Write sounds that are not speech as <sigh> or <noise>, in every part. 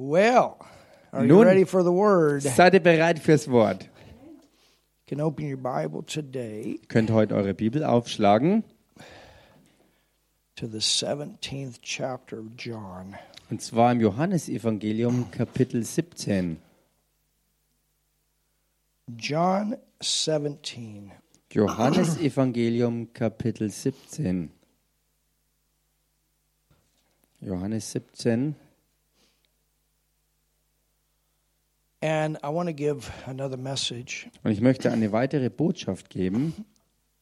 Well, are you Nun- ready for the word? You Seid ihr bereit fürs Wort? can open your Bible today Könnt heute eure Bibel aufschlagen. to the 17th chapter of John. Und zwar im Johannesevangelium Kapitel 17. John 17. Johannesevangelium Kapitel 17. Johannes 17. And I want to give another message Und ich möchte eine weitere Botschaft geben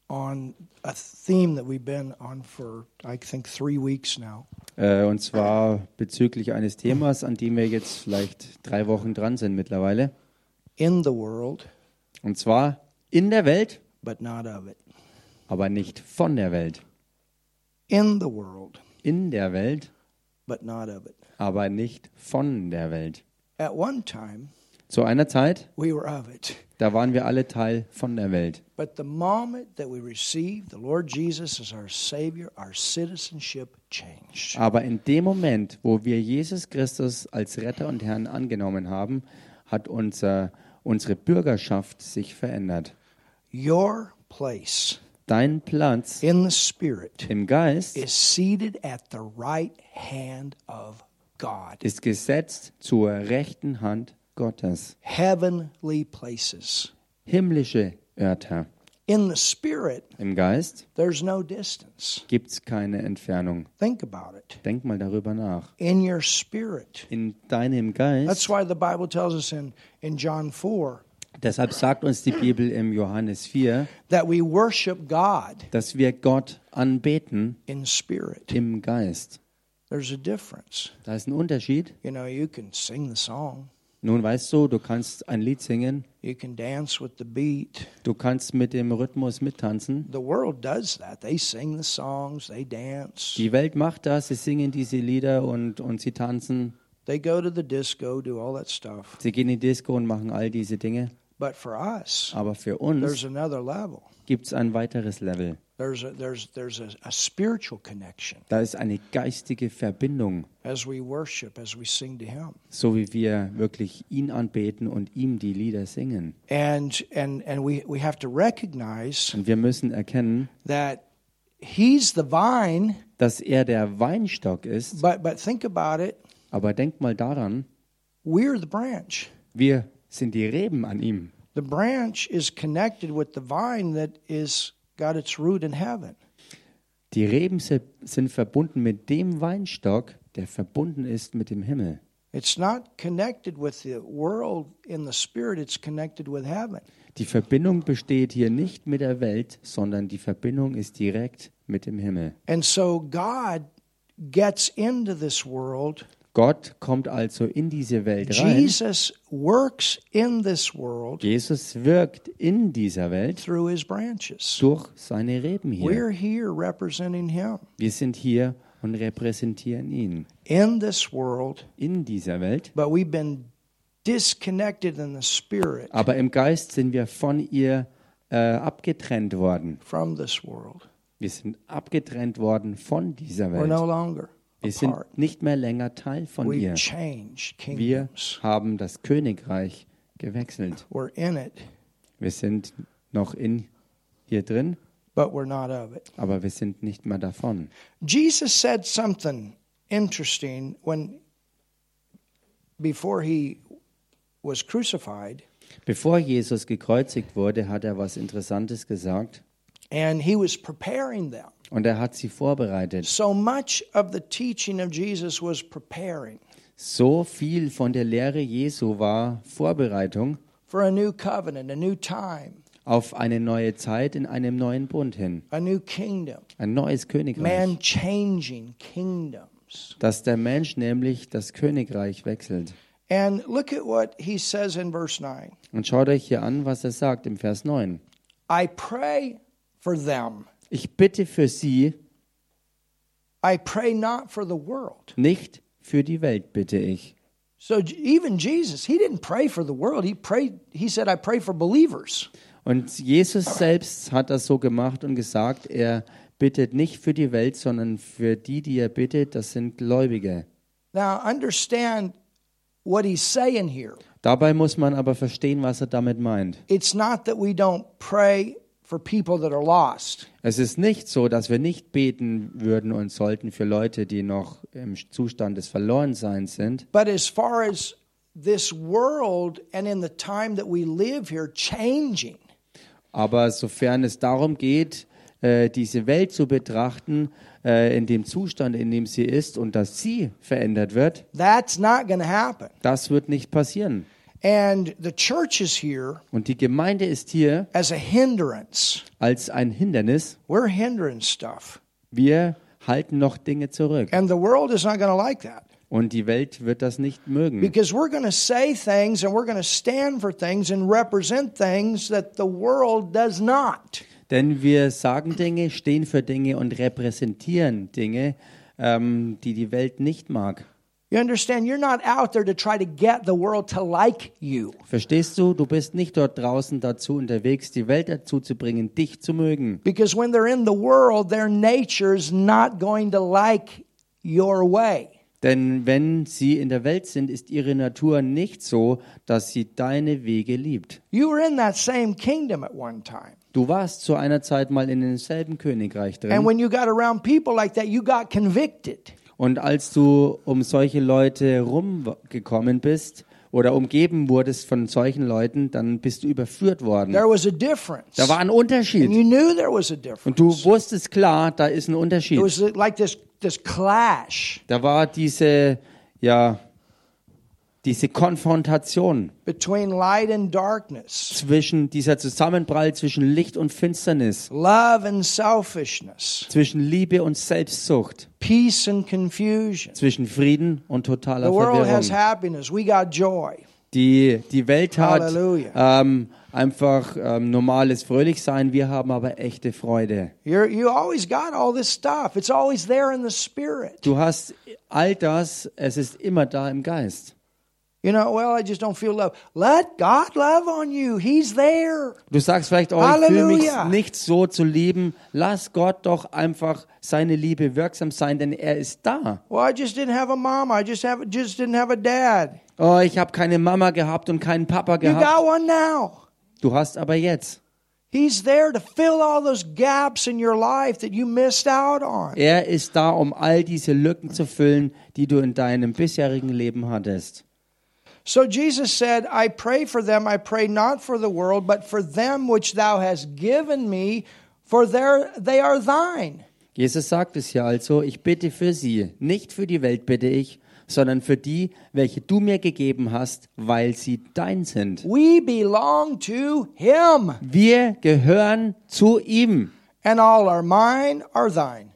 on a theme that we've been on for, I think, three weeks now. Äh, und zwar bezüglich eines Themas, an dem wir jetzt vielleicht drei Wochen dran sind mittlerweile. In the world, Und zwar in der Welt, but not of it. aber nicht von der Welt. In the world, In der Welt, but not of it. aber nicht von der Welt. At one time, Zu einer Zeit, we were of it. da waren wir alle Teil von der Welt. But the moment that we received the Lord Jesus as our Savior, our citizenship changed. Aber in dem Moment, wo wir Jesus Christus als Retter und Herrn angenommen haben, hat unser, unsere Bürgerschaft sich verändert. Your place Dein Platz in the Spirit im Geist is seated at the right hand of God. ist gesetzt zur rechten Hand Gottes. Heavenly places. Himmlische Örter. In the Spirit, Im Geist there's no distance. gibt es keine Entfernung. Think about it. Denk mal darüber nach. In your spirit. In deinem That's Geist, why the Bible tells us in, in John 4 deshalb sagt uns die Bibel im Johannes 4, that we worship God dass wir Gott anbeten in spirit. im Geist. There's a difference. Da ist ein Unterschied. You know, you can sing the song, Nun weißt du, du kannst ein Lied singen, you can dance with the beat. du kannst mit dem Rhythmus mittanzen. The world does that. They sing the songs, they dance, Die Welt macht das, sie singen diese Lieder und, und sie tanzen. they go to the disco, do all that stuff. Sie gehen in die Disco und machen all diese Dinge. But for us, Aber für there's uns another level. gibt es ein weiteres Level. There's a, there's there's a, a spiritual connection Da ist eine geistige Verbindung, as we worship, as we sing to Him, so wie wir wirklich ihn anbeten und ihm die Lieder singen. and and and we we have to recognize Und wir müssen erkennen, that He's the vine. dass er der Weinstock ist. But but think about it. Aber denk mal daran, We're the branch. wir sind die Reben an ihm. The branch is connected with the vine that is got its root in heaven. Die Reben sind verbunden mit dem Weinstock, der verbunden ist mit dem Himmel. It's not connected with the world in the spirit, it's connected with heaven. Die Verbindung besteht hier nicht mit der Welt, sondern die Verbindung ist direkt mit dem Himmel. And so God gets into this world. Gott kommt also in diese Welt rein. Jesus works in this world Jesus wirkt in dieser Welt through his branches. durch seine Reben hier. We're here representing him. Wir sind hier und repräsentieren ihn In this world, in dieser Welt. but we've been disconnected in the spirit Aber im Geist sind wir von ihr äh, abgetrennt worden. from this world. Wir sind abgetrennt worden von dieser We're no Welt. longer Wir sind nicht mehr länger Teil von ihr. Wir haben das Königreich gewechselt. We're in it, Wir sind noch in hier drin, but we're not of it. aber wir sind nicht mehr davon. Jesus said something interesting when before he was crucified, Bevor Jesus gekreuzigt wurde, hat er was Interessantes gesagt and he was preparing them. Und er hat sie vorbereitet. So much of the teaching of Jesus was preparing So viel von der Lehre Jesu war Vorbereitung for a new covenant, a new time, auf eine neue Zeit in einem neuen Bund hin, a new kingdom, ein neues Königreich, man changing kingdoms. dass der Mensch nämlich das Königreich wechselt. And look at what he says in verse 9 Und schaut euch hier an, was er sagt im Vers 9. I pray for them. Ich bitte für sie, I pray not for the world. nicht für die Welt bitte ich. So even Jesus, he didn't pray for the world. He prayed he said I pray for believers. Und Jesus selbst hat das so gemacht und gesagt, er bittet nicht für die Welt, sondern für die, die er bittet, das sind Gläubige. Now understand what he's saying here. Dabei muss man aber verstehen, was er damit meint. It's not that we don't pray for people that are lost. Es ist nicht so, dass wir nicht beten würden und sollten für Leute, die noch im Zustand des Verlorenseins sind. But as far as this world and in the time that we live here changing, Aber sofern es darum geht, äh, diese Welt zu betrachten, äh, in dem Zustand, in dem sie ist und dass sie verändert wird, that's not going to happen. das wird nicht passieren. And the church is here Und die Gemeinde ist hier as a hindrance. als ein Hindernis. We're hindering stuff. Wir halten noch Dinge zurück. And the world is not going to like that. Und die Welt wird das nicht mögen. Because we're going to say things and we're going to stand for things and represent things that the world does not. Denn wir sagen Dinge, stehen für Dinge und repräsentieren Dinge, ähm, die die Welt nicht mag. You understand? You're not out there to try to get the world to like you. Verstehst du? Du bist nicht dort draußen dazu unterwegs, die Welt dazu zu bringen, dich zu mögen. Because when they're in the world, their nature's not going to like your way. Denn wenn sie in der Welt sind, ist ihre Natur nicht so, dass sie deine Wege liebt. You were in that same kingdom at one time. Du warst zu einer Zeit mal in demselben Königreich And drin. when you got around people like that, you got convicted. Und als du um solche Leute rumgekommen bist oder umgeben wurdest von solchen Leuten, dann bist du überführt worden. There was a difference. Da war ein Unterschied. you knew there was a Und difference. du wusstest klar, da ist ein It Unterschied. was like this, this clash Da war diese, ja, diese Konfrontation between light and darkness, zwischen dieser Zusammenprall zwischen Licht und Finsternis, love and selfishness, zwischen Liebe und Selbstsucht, peace and confusion. zwischen Frieden und totaler The world has Verwirrung. happiness. We got joy. Die, die Welt hat ähm, einfach ähm, normales Fröhlichsein, wir haben aber echte Freude. You're, you always got all this stuff. It's always there in the spirit. Du hast all das, es ist immer da im Geist. You know, well, I just don't feel love. Let God love on you. He's there. Du sagst vielleicht, oh, ich fühle mich nicht so zu lieben. Lass Gott doch einfach seine Liebe wirksam sein, denn er ist da. Well, I just didn't have a mama. I just have just didn't have a dad. Oh, ich habe keine Mama gehabt und keinen Papa You gehabt. got one now. Du hast aber jetzt. He's there to fill all those gaps in your life that you missed out on. Er ist da, um all diese Lücken zu füllen, die du in deinem bisherigen Leben hattest. So Jesus said, I pray for them. I pray not for the world, but for them which thou hast given me, for their, they are thine. Jesus sagt es hier also, ich bitte für sie, nicht für die Welt bitte ich, sondern für die, welche du mir gegeben hast, weil sie dein sind. We belong to him, Wir gehören zu ihm. and all are mine are thine.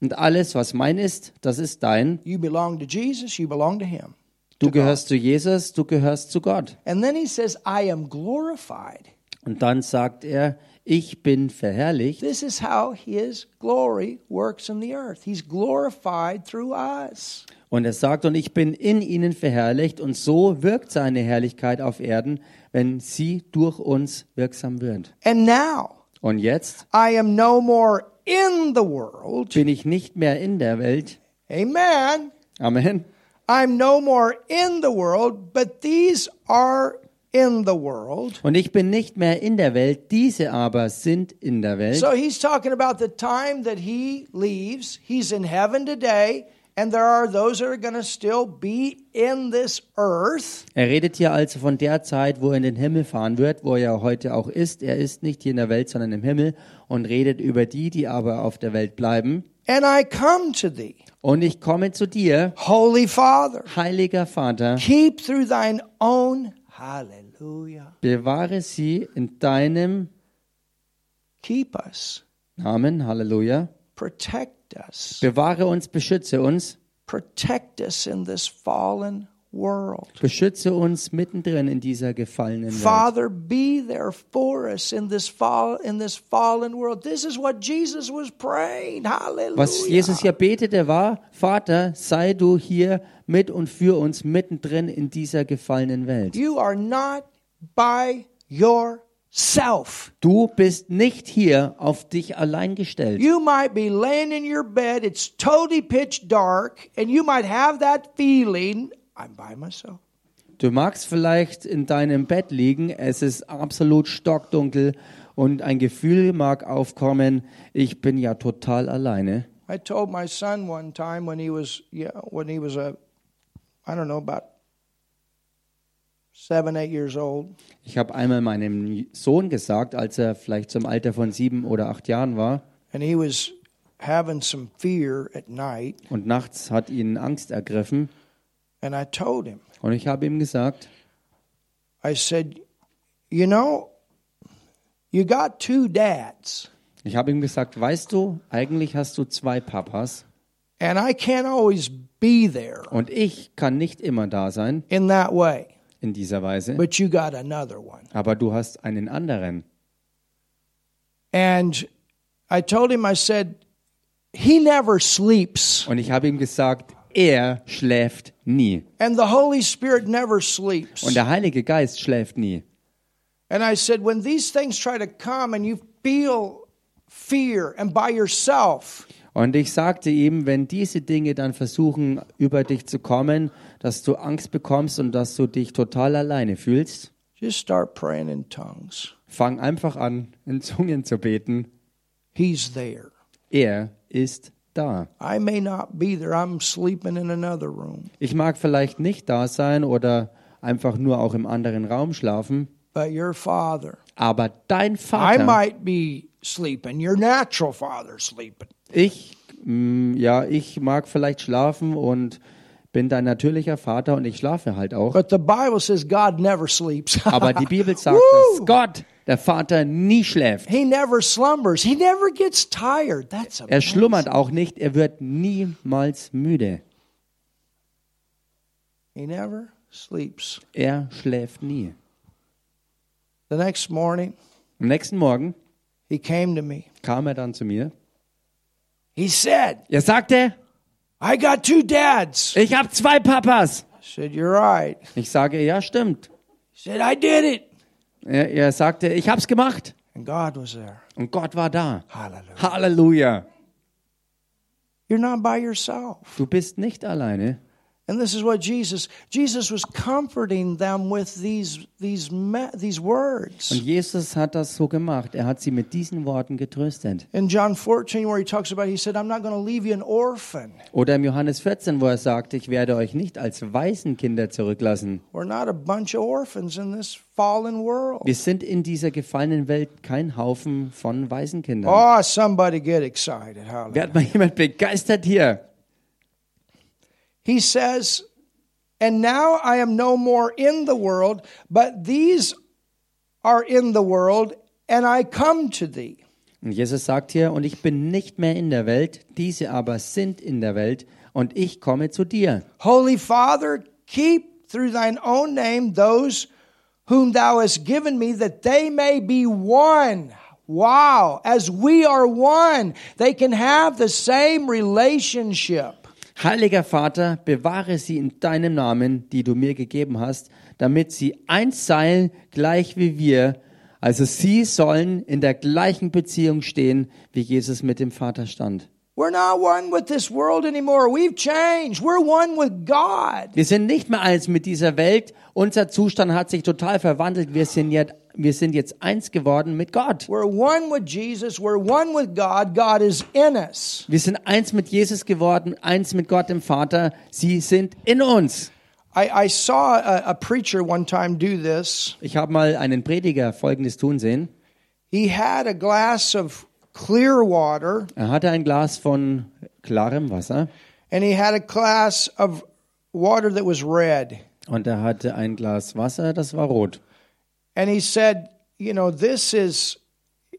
Und alles, was mein ist, das ist dein. You belong to Jesus, you belong to him. Du gehörst zu Jesus, du gehörst zu Gott. And then he says, I am glorified. Und dann sagt er, ich bin verherrlicht. This is how his glory works in the earth. He's glorified through us. Und er sagt, und ich bin in ihnen verherrlicht. Und so wirkt seine Herrlichkeit auf Erden, wenn sie durch uns wirksam wird. And now Und jetzt I am no more in the world. bin ich nicht mehr in der Welt. Amen. Amen. I'm no more in the world, but these are in the world. Und ich bin nicht mehr in der Welt, diese aber sind in der Welt. So he's talking about the time that he leaves. He's in heaven today, and there are those that are going to still be in this earth. Er redet hier also von der Zeit, wo er in den Himmel fahren wird, wo er heute auch ist. Er ist nicht hier in der Welt, sondern im Himmel und redet über die, die aber auf der Welt bleiben. And I come to thee, Und ich komme zu dir, Holy Father. heiliger Vater, Keep through thine own. Hallelujah. bewahre sie in deinem Keep us. Namen, Halleluja. Protect us. Bewahre uns, beschütze uns, Protect us in this fallen world. beschütze uns mittendrin in dieser gefallenen Welt. Father, be there for us in this fall in this fallen world. This is what Jesus was praying. Hallelujah. Was Jesus hier betete war, Vater, sei du hier mit und für uns mittendrin in dieser gefallenen Welt. You are not by yourself. Du bist nicht hier auf dich allein gestellt. You might be laying in your bed, it's totally pitch dark, and you might have that feeling, I'm by myself. Du magst vielleicht in deinem Bett liegen, es ist absolut stockdunkel und ein Gefühl mag aufkommen, ich bin ja total alleine. I told my son one time when he was yeah, when he was a I don't know about seven, eight years old. Ich habe einmal meinem Sohn gesagt, als er vielleicht zum Alter von sieben oder acht Jahren war. And he was having some fear at night. Und nachts hat ihn Angst ergriffen. And I told him. Und ich habe ihm gesagt, I said you know you got two dads. ich habe ihm gesagt, weißt du, eigentlich hast du zwei Papas. And I can't always be there und ich kann nicht immer da sein. in that way in dieser Weise, but you got another one. Aber du hast einen anderen. and I told him I said he never sleeps. Und ich habe ihm gesagt, er schläft nie. And the Holy Spirit never sleeps. Und der Heilige Geist schläft nie. And I said, when these things try to come and you feel fear and by yourself, Und ich sagte ihm, wenn diese Dinge dann versuchen, über dich zu kommen, dass du Angst bekommst und dass du dich total alleine fühlst, just start praying in tongues. fang einfach an, in Zungen zu beten. He's there. Er ist da. I may not be there. I'm sleeping in another room. Ich mag vielleicht nicht da sein oder einfach nur auch im anderen Raum schlafen, But your father, aber dein I Vater, might be sleeping. Your natural father sleeping. Ich, mm, ja, ich mag vielleicht schlafen und bin dein natürlicher Vater und ich schlafe halt auch. But the Bible says God never sleeps. <laughs> Aber die Bibel sagt, dass Gott, der Vater, nie schläft. he never slumbers. He never gets tired. That's Er schlummert auch nicht, er wird niemals müde. He never sleeps. Er schläft nie. The next morning, Am nächsten Morgen he came to me. kam er dann zu mir. He said, Er sagte, I got two dads. ich habe zwei Papas. I said, You're right. Ich sage, ja, stimmt. He said, I did it. Er, er sagte, ich hab's gemacht. And God was there. Und Gott war da. Hallelujah. Halleluja. You're not by yourself. Du bist nicht alleine. And this is what Jesus Jesus was comforting them with these these these Und words. Jesus hat das so gemacht. Er hat sie mit diesen Worten getröstet. In John 14 where he talks about he said I'm not going to leave you an orphan. Oder im Johannes 14, wo er sagt, ich werde euch nicht als Waisenkinder zurücklassen. We're not a bunch of orphans in this fallen world. Wir sind in dieser gefallenen Welt kein Haufen von Waisenkindern. Oh, somebody get excited. Hallelujah. Wird mal jemand begeistert hier? He says, And now I am no more in the world, but these are in the world, and I come to thee. Und Jesus sagt hier, und ich bin nicht mehr in der Welt, diese aber sind in der Welt, und ich komme zu dir. Holy Father, keep through thine own name those whom thou hast given me, that they may be one. Wow, as we are one, they can have the same relationship. Heiliger Vater, bewahre sie in deinem Namen, die du mir gegeben hast, damit sie eins seien, gleich wie wir. Also sie sollen in der gleichen Beziehung stehen, wie Jesus mit dem Vater stand. Wir sind nicht mehr eins mit dieser Welt. Unser Zustand hat sich total verwandelt. Wir sind jetzt, wir sind jetzt eins geworden mit Gott. We're one with Jesus. We're one with God. God is in us. Wir sind eins mit Jesus geworden, eins mit Gott dem Vater. Sie sind in uns. I, I saw a, a preacher one time do this. Ich habe mal einen Prediger Folgendes tun sehen. He had a glass of clear water Er hatte ein Glas von klarem Wasser and he had a glass of water that was red. und er hatte ein Glas Wasser, das war rot. And he said, you know, this is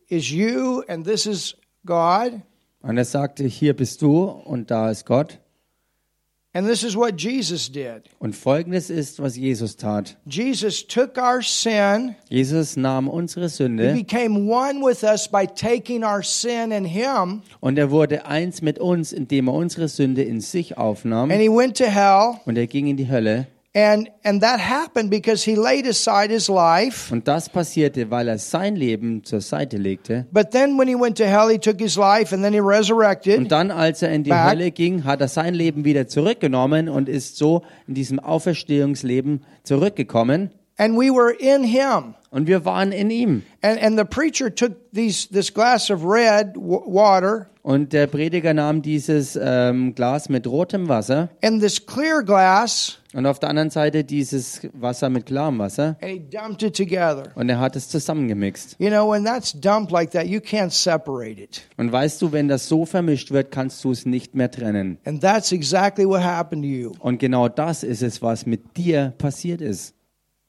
is you and this is God. Und er sagte, hier bist du und da ist Gott. And this is what Jesus did. Und folgendes ist, was Jesus tat. Jesus took our sin. Jesus nahm unsere He Sünde became one with us by taking our sin in him. und er wurde eins mit uns, indem er unsere Sünde in sich aufnahm. And he went to hell Und er ging in die Hölle And and that happened because he laid aside his life. Und das passierte, weil er sein Leben zur Seite legte. But then when he went to hell, he took his life and then he resurrected. Und dann, als er in die Back. Hölle ging, hat er sein Leben wieder zurückgenommen und ist so in diesem Auferstehungsleben zurückgekommen. And we were in him. Und wir waren in ihm. And and the preacher took these this glass of red water Und der Prediger nahm dieses ähm, Glas mit rotem Wasser and this clear glass und auf der anderen Seite dieses Wasser mit klarem Wasser. and he dumped it together. Und er hat es zusammengemixt. You know, when that's dumped like that, you can't separate it. Und weißt du, wenn das so vermischt wird, kannst du es nicht mehr trennen. And that's exactly what happened to you. Und genau das ist es, was mit dir passiert ist.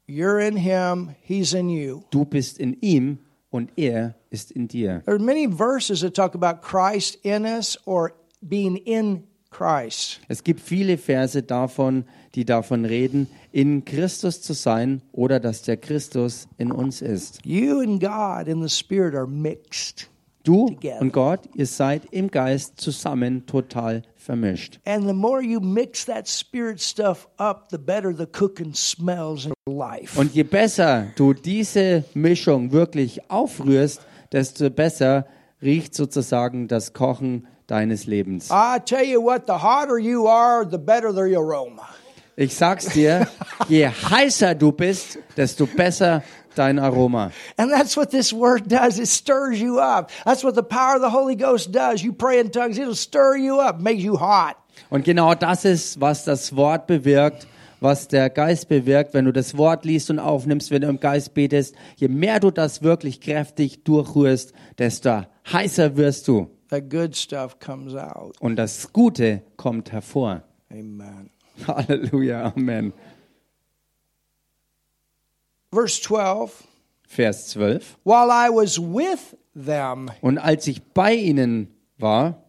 You're in him, he's in you. Du bist in ihm und er ist in dir. There are many verses that talk about Christ in us or being in Christ. Es gibt viele Verse davon, die davon reden, in Christus zu sein oder dass der Christus in uns ist. You and God in the Spirit are mixed. Du und Gott, ihr seid im Geist zusammen total vermischt. And the more you mix that Spirit stuff up, the better the cooking smells in your life. Und je besser du diese Mischung wirklich aufrührst, desto besser riecht sozusagen das Kochen deines Lebens. I tell you what, the hotter you are, the better the aroma. Ich sag's dir, je heißer du bist, desto besser dein Aroma. And that's what this word does. It stirs you up. That's what the power of the Holy Ghost does. You pray in tongues, it'll stir you up, makes you hot. Und genau das ist, was das Wort bewirkt, was der Geist bewirkt, wenn du das Wort liest und aufnimmst, wenn du im Geist betest. Je mehr du das wirklich kräftig durchrührst, desto heißer wirst du. The good stuff comes out. Und das Gute kommt hervor. Amen. Halleluja, Amen. Verse 12 Vers 12. While I was with them Und als ich bei ihnen war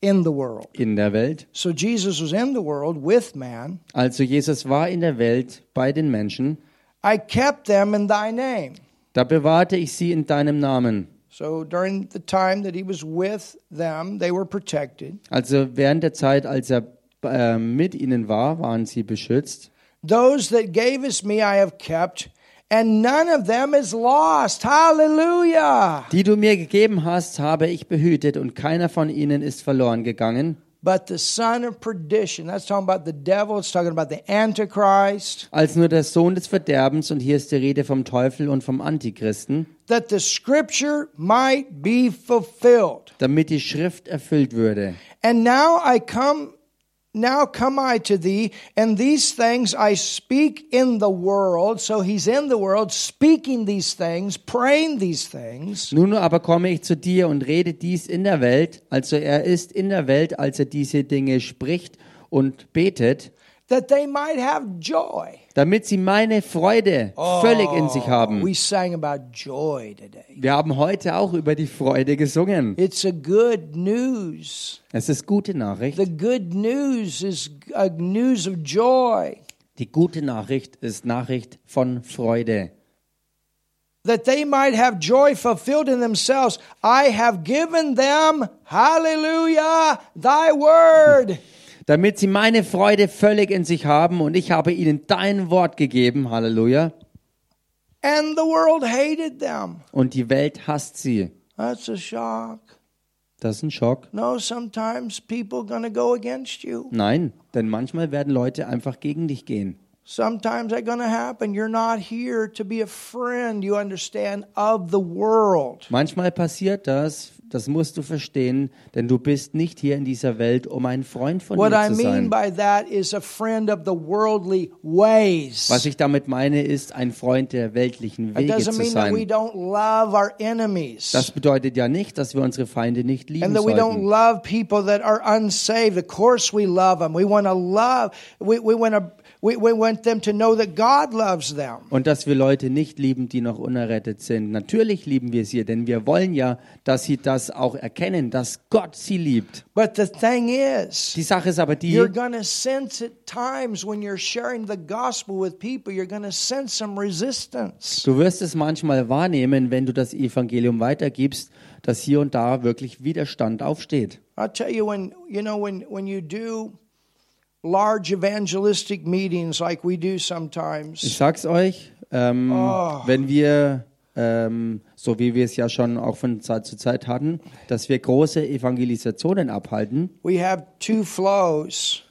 in the world. in der Welt, So Jesus was in the world with man. also Jesus war in der Welt bei den Menschen, I kept them in thy name. da bewahrte ich sie in deinem Namen. So during the time that he was with them, they were protected. Also während der Zeit, als er äh, mit ihnen war, waren sie beschützt. Those that gavest me I have kept, and none of them is lost. Hallelujah. Die du mir gegeben hast, habe ich behütet und keiner von ihnen ist verloren gegangen. But the son of perdition, that's talking about the devil, it's talking about the Antichrist, Als nur der Sohn des Verderbens, und hier ist die Rede vom Teufel und vom Antichristen, that the scripture might be fulfilled. damit die Schrift erfüllt würde. And now I come now come I to thee, and these things I speak in the world. So he's in the world, speaking these things, praying these things, Nun aber komme ich zu dir und rede dies in der Welt, also er ist in der Welt, als er diese Dinge spricht und betet, that they might have joy. damit sie meine Freude völlig in sich haben. We sang about joy today. Wir haben heute auch über die Freude gesungen. It's a good news. Es ist gute Nachricht. The good news is a news of joy. Die gute Nachricht ist Nachricht von Freude. That they might have joy fulfilled in themselves. I have given them, hallelujah, thy word. Damit sie meine Freude völlig in sich haben und ich habe ihnen dein Wort gegeben. Halleluja. And the world hated them. Und die Welt hasst sie. That's a shock. Das ist ein Schock. No, sometimes people to go against you. Nein, denn manchmal werden Leute einfach gegen dich gehen. Sometimes that's to happen. You're not here to be a friend, you understand, of the world. Manchmal passiert das, das musst du verstehen, denn du bist nicht hier in dieser Welt, um ein Freund von What mir I zu mean sein. by that is a friend of the worldly ways. Was ich damit meine, ist ein Freund der weltlichen Wege zu mean that we sein. don't love our enemies. Das bedeutet ja nicht, dass wir unsere Feinde nicht lieben and that we don't sollten. love people that are unsaved. Of course we love them. We want to love, we, we want to, we, we want them to know that God loves them. Und dass wir Leute nicht lieben, die noch unerrettet sind. Natürlich lieben wir sie, denn wir wollen ja, dass sie das auch erkennen, dass Gott sie liebt. But the thing is, Die Sache ist aber die, you're going to sense at times when you're sharing the gospel with people, you're going to sense some resistance. du wirst es manchmal wahrnehmen, wenn du das Evangelium weitergibst, dass hier und da wirklich Widerstand aufsteht. I'll tell you when, you know, when, when you do large evangelistic meetings like we do Ich sometimes, sag's euch, ähm, Oh. wenn wir, ähm, so wie wir es ja schon auch von Zeit zu Zeit hatten, dass wir große Evangelisationen abhalten. we have two flows.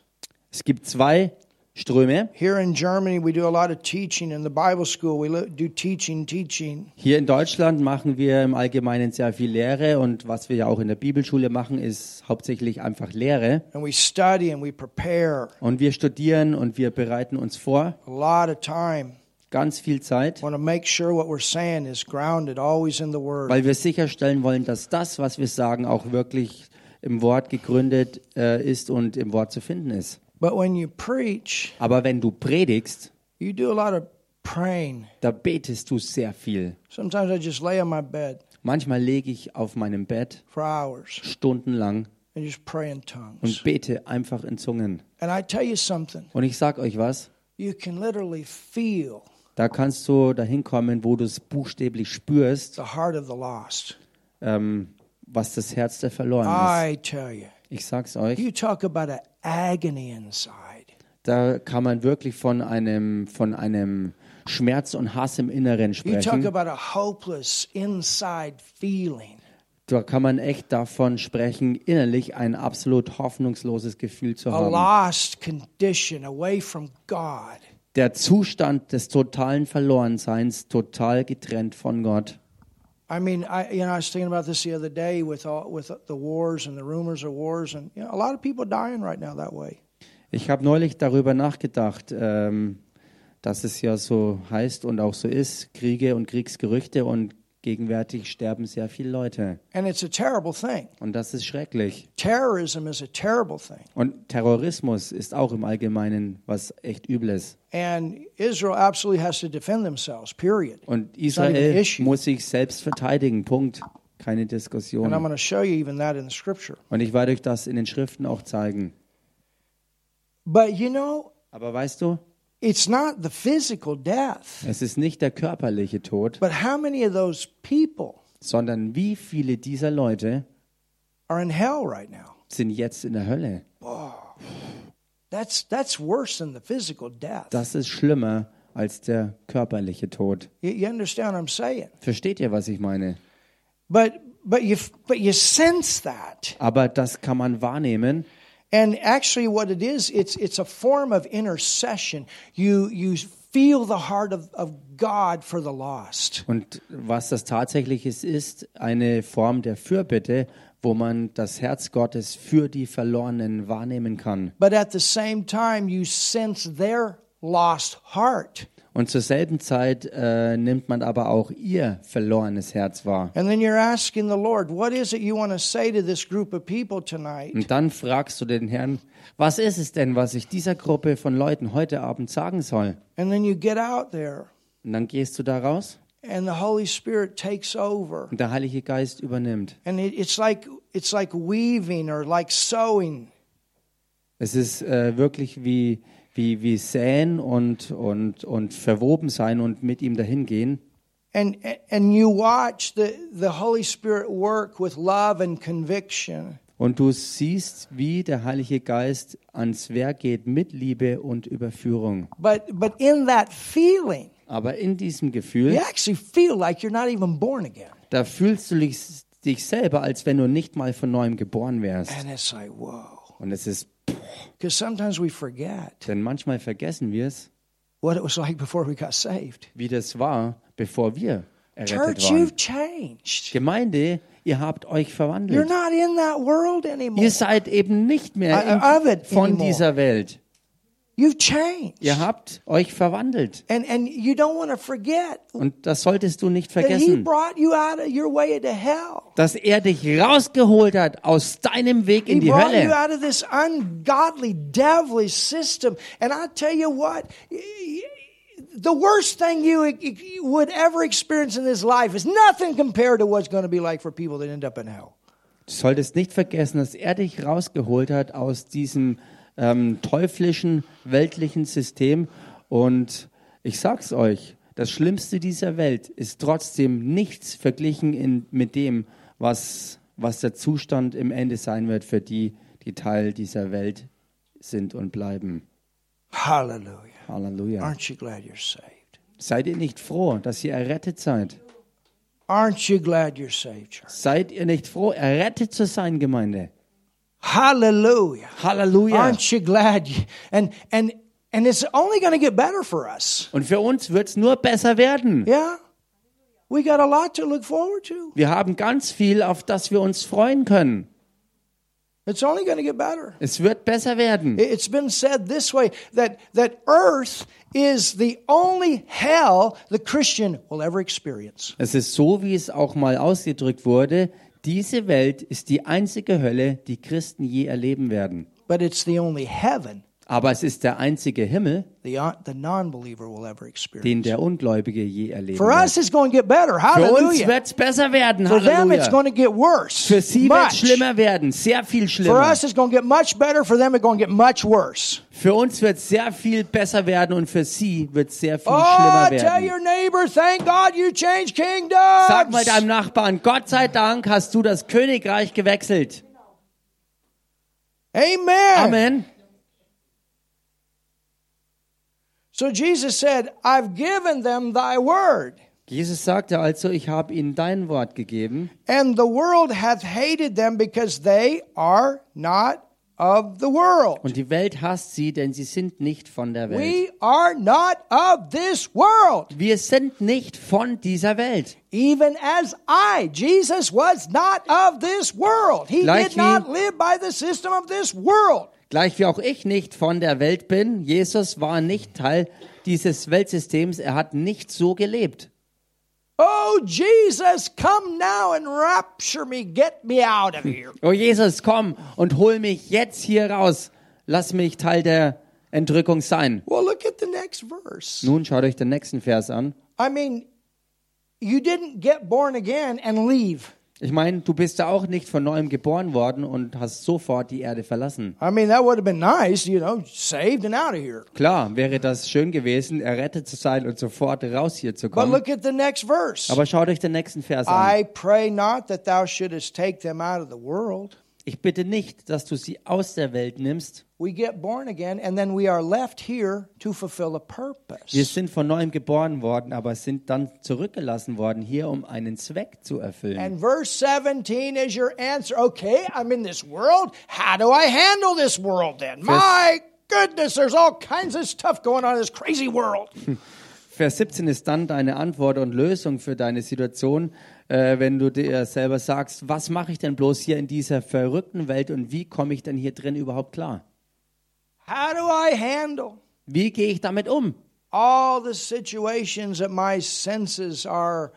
Es gibt zwei Ströme. Here in Germany, we do a lot of teaching. In the Bible school, we do teaching, teaching. Hier in Deutschland machen wir im Allgemeinen sehr viel Lehre und was wir ja auch in der Bibelschule machen, ist hauptsächlich einfach Lehre. And we study and we prepare Und wir studieren und wir bereiten uns vor, a lot of time. ganz viel Zeit, Want to make sure what we're saying is grounded always in the Word. weil wir sicherstellen wollen, dass das, was wir sagen, auch wirklich im Wort gegründet äh, ist und im Wort zu finden ist. But when you preach, Aber wenn du predigst, you do a lot of praying. da betest du sehr viel. Sometimes I just lay on my bed Manchmal lege ich auf meinem Bett for hours stundenlang and just pray in tongues. und bete einfach in Zungen. And I tell you something, Und ich sag euch was, you can literally feel da kannst du dahin kommen, wo du es buchstäblich spürst, the heart of the lost. ähm, was das Herz der verloren ist. Ich sag's euch, you talk about an agony inside. da kann man wirklich von einem, von einem Schmerz und Hass im Inneren You talk sprechen. about a hopeless inside feeling. Da kann man echt davon sprechen, innerlich ein absolut hoffnungsloses Gefühl zu a haben. lost condition away from God. Der Zustand des totalen Verlorenseins, total getrennt von Gott. I mean, I you know I was thinking about this the other day with all, with the wars and the rumors of wars, and you know, a lot of people dying right now that way. Ich habe neulich darüber nachgedacht, ähm, dass es ja so heißt und auch so ist, Kriege und Kriegsgerüchte und gegenwärtig sterben sehr viele Leute. And it's a terrible thing. Und das ist schrecklich. Terrorism is a terrible thing. Und Terrorismus ist auch im Allgemeinen was echt Übles. And Israel absolutely has to defend themselves, period. Und Israel muss sich selbst verteidigen. Punkt. Keine And I'm Diskussion. going to show you even that in the scripture. Und ich werde euch das in den Schriften auch zeigen. But you know, Aber weißt du, it's not the physical death, es ist nicht der körperliche Tod, but how many of those people sondern wie viele dieser Leute are in hell right now? sind jetzt in der Hölle. That's that's worse than the physical death. Das ist schlimmer als der körperliche Tod. You, you understand what I'm saying? Versteht ihr, was ich meine? But but you but you sense that, Aber das kann man wahrnehmen. And actually, what it is, it's it's a form of intercession. You you feel the heart of, of God for the lost. Und was das tatsächlich ist, ist eine Form der Fürbitte, wo man das Herz Gottes für die Verlorenen wahrnehmen kann. But at the same time, you sense their lost heart, Und zur selben Zeit äh, nimmt man aber auch ihr verlorenes Herz wahr. and then you're asking the Lord, what is it you want to say to this group of people tonight? Und dann fragst du den Herrn, was ist es denn, was ich dieser Gruppe von Leuten heute Abend sagen soll? And then you get out there, Und dann gehst du da raus and the Holy Spirit takes over. und der Heilige Geist übernimmt. And it, it's like it's like weaving or like sewing. Es ist äh, wirklich wie, wie, wie säen und, und, und verwoben sein und mit ihm dahin gehen. And and you watch the, the Holy Spirit work with love and conviction. Und du siehst, wie der Heilige Geist ans Werk geht mit Liebe und Überführung. But but in that feeling, Aber in diesem you Gefühl, actually feel like you're not even born again. da fühlst du dich, dich selber, als wenn du nicht mal von neuem geboren wärst. And it's like, whoa. Und es ist, Because sometimes we forget denn manchmal vergessen wir es, what it was like before we got saved. wie das war, bevor wir errettet Church, you've changed. Gemeinde, ihr habt euch You're verwandelt. not in that world anymore. Ihr seid eben nicht mehr in, von dieser Welt. You've changed. Ihr habt euch verwandelt. And and you don't want to forget Und das solltest du nicht that he vergessen, brought you out of your way into hell. dass er dich rausgeholt hat aus deinem Weg He in die brought you Hölle. out of this ungodly, devilish system. And I tell you what, the worst thing you you would ever experience in this life is nothing compared to what's going to be like for people that end up in hell. Du solltest nicht vergessen, dass er dich rausgeholt hat aus diesem ähm, teuflischen, weltlichen System. Und ich sag's euch, das Schlimmste dieser Welt ist trotzdem nichts verglichen in, mit dem, was, was der Zustand im Ende sein wird für die, die Teil dieser Welt sind und bleiben. Hallelujah. Halleluja. Aren't you glad you're saved? Seid ihr nicht froh, dass ihr errettet seid? Aren't you glad you're saved, church? Seid ihr nicht froh, errettet zu sein, Gemeinde? Hallelujah. Halleluja. Aren't you glad? You, and and and it's only going to get better for us. Und für uns wird's nur besser werden. Yeah. We got a lot to look forward to. Wir haben ganz viel, auf das wir uns freuen können. It's only going to get better. Es wird besser werden. It's been said this way that that earth is the only hell the Christian will ever experience. Es ist so, wie es auch mal ausgedrückt wurde. Diese Welt ist die einzige Hölle, die Christen je erleben werden. But it's the only heaven Aber es ist der einzige Himmel, experience. den der Ungläubige je erleben wird. Für uns Hallelujah. wird's besser werden. For them, it's Halleluja. Für sie wird's Much. schlimmer werden, sehr viel schlimmer. Für uns wird sehr viel besser werden und für sie wird sehr viel Oh, schlimmer werden. Sag mal deinem Nachbarn, Gott sei Dank hast du das Königreich gewechselt. Amen. Amen. So Jesus said, I've given them thy word. Jesus sagte also, ich habe ihnen dein Wort gegeben And the world hath hated them because they are not of the world. und die Welt hasst sie, denn sie sind nicht von der Welt. We are not of this world, Wir sind nicht von dieser Welt. even as I, Jesus, was not of this world. He Gleich did not live by the system of this world. Gleich wie auch ich nicht von der Welt bin, Jesus war nicht Teil dieses Weltsystems, er hat nicht so gelebt. Oh, Jesus, come now and rapture me. Get me out of here. Oh Jesus, komm und hol mich jetzt hier raus. Lass mich Teil der Entrückung sein. Well, look at the next verse. Nun schaut euch den nächsten Vers an. I mean, you didn't get born again and leave. Ich meine, du bist ja auch nicht von neuem geboren worden und hast sofort die Erde verlassen. I mean, that would have been nice, you know, saved and out of here. Klar, wäre das schön gewesen, errettet zu sein und sofort raus hier zu But kommen. look at the next verse. Aber schaut euch den nächsten Vers an. I pray not that thou shouldest take them out of the world. Ich bitte nicht, dass du sie aus der Welt nimmst. We get born again and then we are left here to fulfill a Wir purpose. sind von neuem geboren worden, aber sind dann zurückgelassen worden, hier um einen Zweck zu erfüllen. And verse 17 is your answer. Okay, I'm in this world. How do I handle this world then? My goodness, there's all kinds of stuff going on in this crazy world. <laughs> Vers 17 ist dann deine Antwort und Lösung für deine Situation, äh, wenn du dir selber sagst, was mache ich denn bloß hier in dieser verrückten Welt und wie komme ich denn hier drin überhaupt klar? How do I handle Wie gehe ich damit um? all the situations that my senses are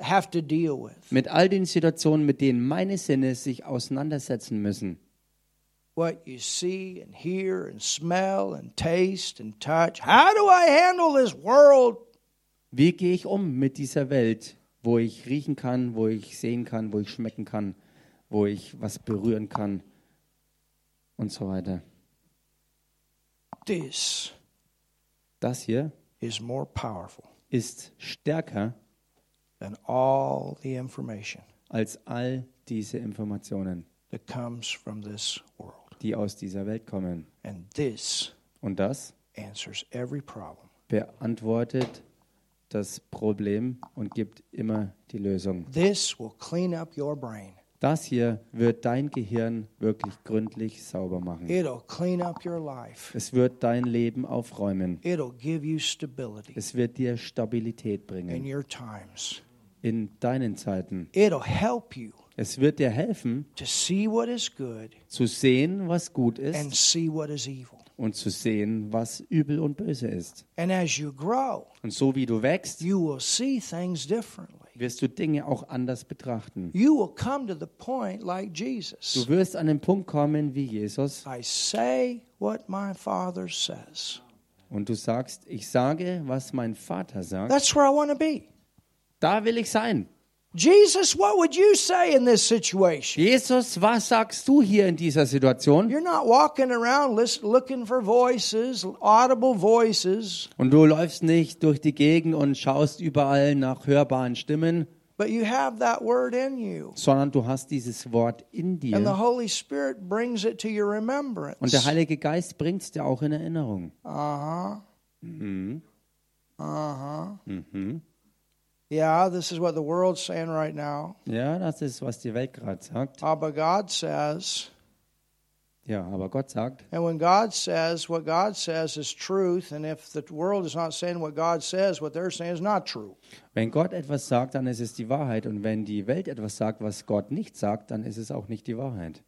have to deal with? Mit all den Situationen, mit denen meine Sinne sich auseinandersetzen müssen. What you see and hear and smell and taste and touch. How do I handle this world? Wie gehe ich um mit dieser Welt, wo ich riechen kann, wo ich sehen kann, wo ich schmecken kann, wo ich was berühren kann und so weiter. This Das hier is more powerful ist stärker than all the information als all diese Informationen, that comes from this world. Die aus dieser Welt kommen. And this Und das answers every problem. beantwortet das Problem und gibt immer die Lösung. This will clean up your brain. Das hier wird dein Gehirn wirklich gründlich sauber machen. It'll clean up your life. Es wird dein Leben aufräumen. It'll give you stability Es wird dir Stabilität in bringen your times. in deinen Zeiten. It'll help you Es wird dir helfen, to see what is good zu sehen, was gut and ist see what is evil. und zu sehen, was übel und böse ist. And as you grow, Und so wie du wächst, you will see things differently. wirst du Dinge auch anders betrachten. You will come to the point like Jesus. Du wirst an den Punkt kommen wie Jesus I say what my Father says. und du sagst, ich sage, was mein Vater sagt. That's where I want to be. Da will ich sein. Jesus, what would you say in this situation? Jesus, was sagst du hier in dieser Situation? You're not walking around looking for voices, audible voices. Und du läufst nicht durch die Gegend und schaust überall nach hörbaren Stimmen. but you have that word in you. sondern du hast dieses Wort in And the dir. Holy Spirit brings it to your Und der remembrance. Heilige Geist bringt es dir auch in Erinnerung. Uh huh. Mhm. Uh huh. Mhm. Yeah, this is what the world's saying right now. Ja, das ist, was die Welt gerade sagt. But God says, Ja, aber Gott sagt, and when God says what God says is truth, and if the world is not saying what God says, what they're saying is not true. wenn Gott etwas sagt, dann ist es die Wahrheit. Und wenn die Welt etwas sagt, was Gott nicht sagt, dann ist es auch nicht die Wahrheit.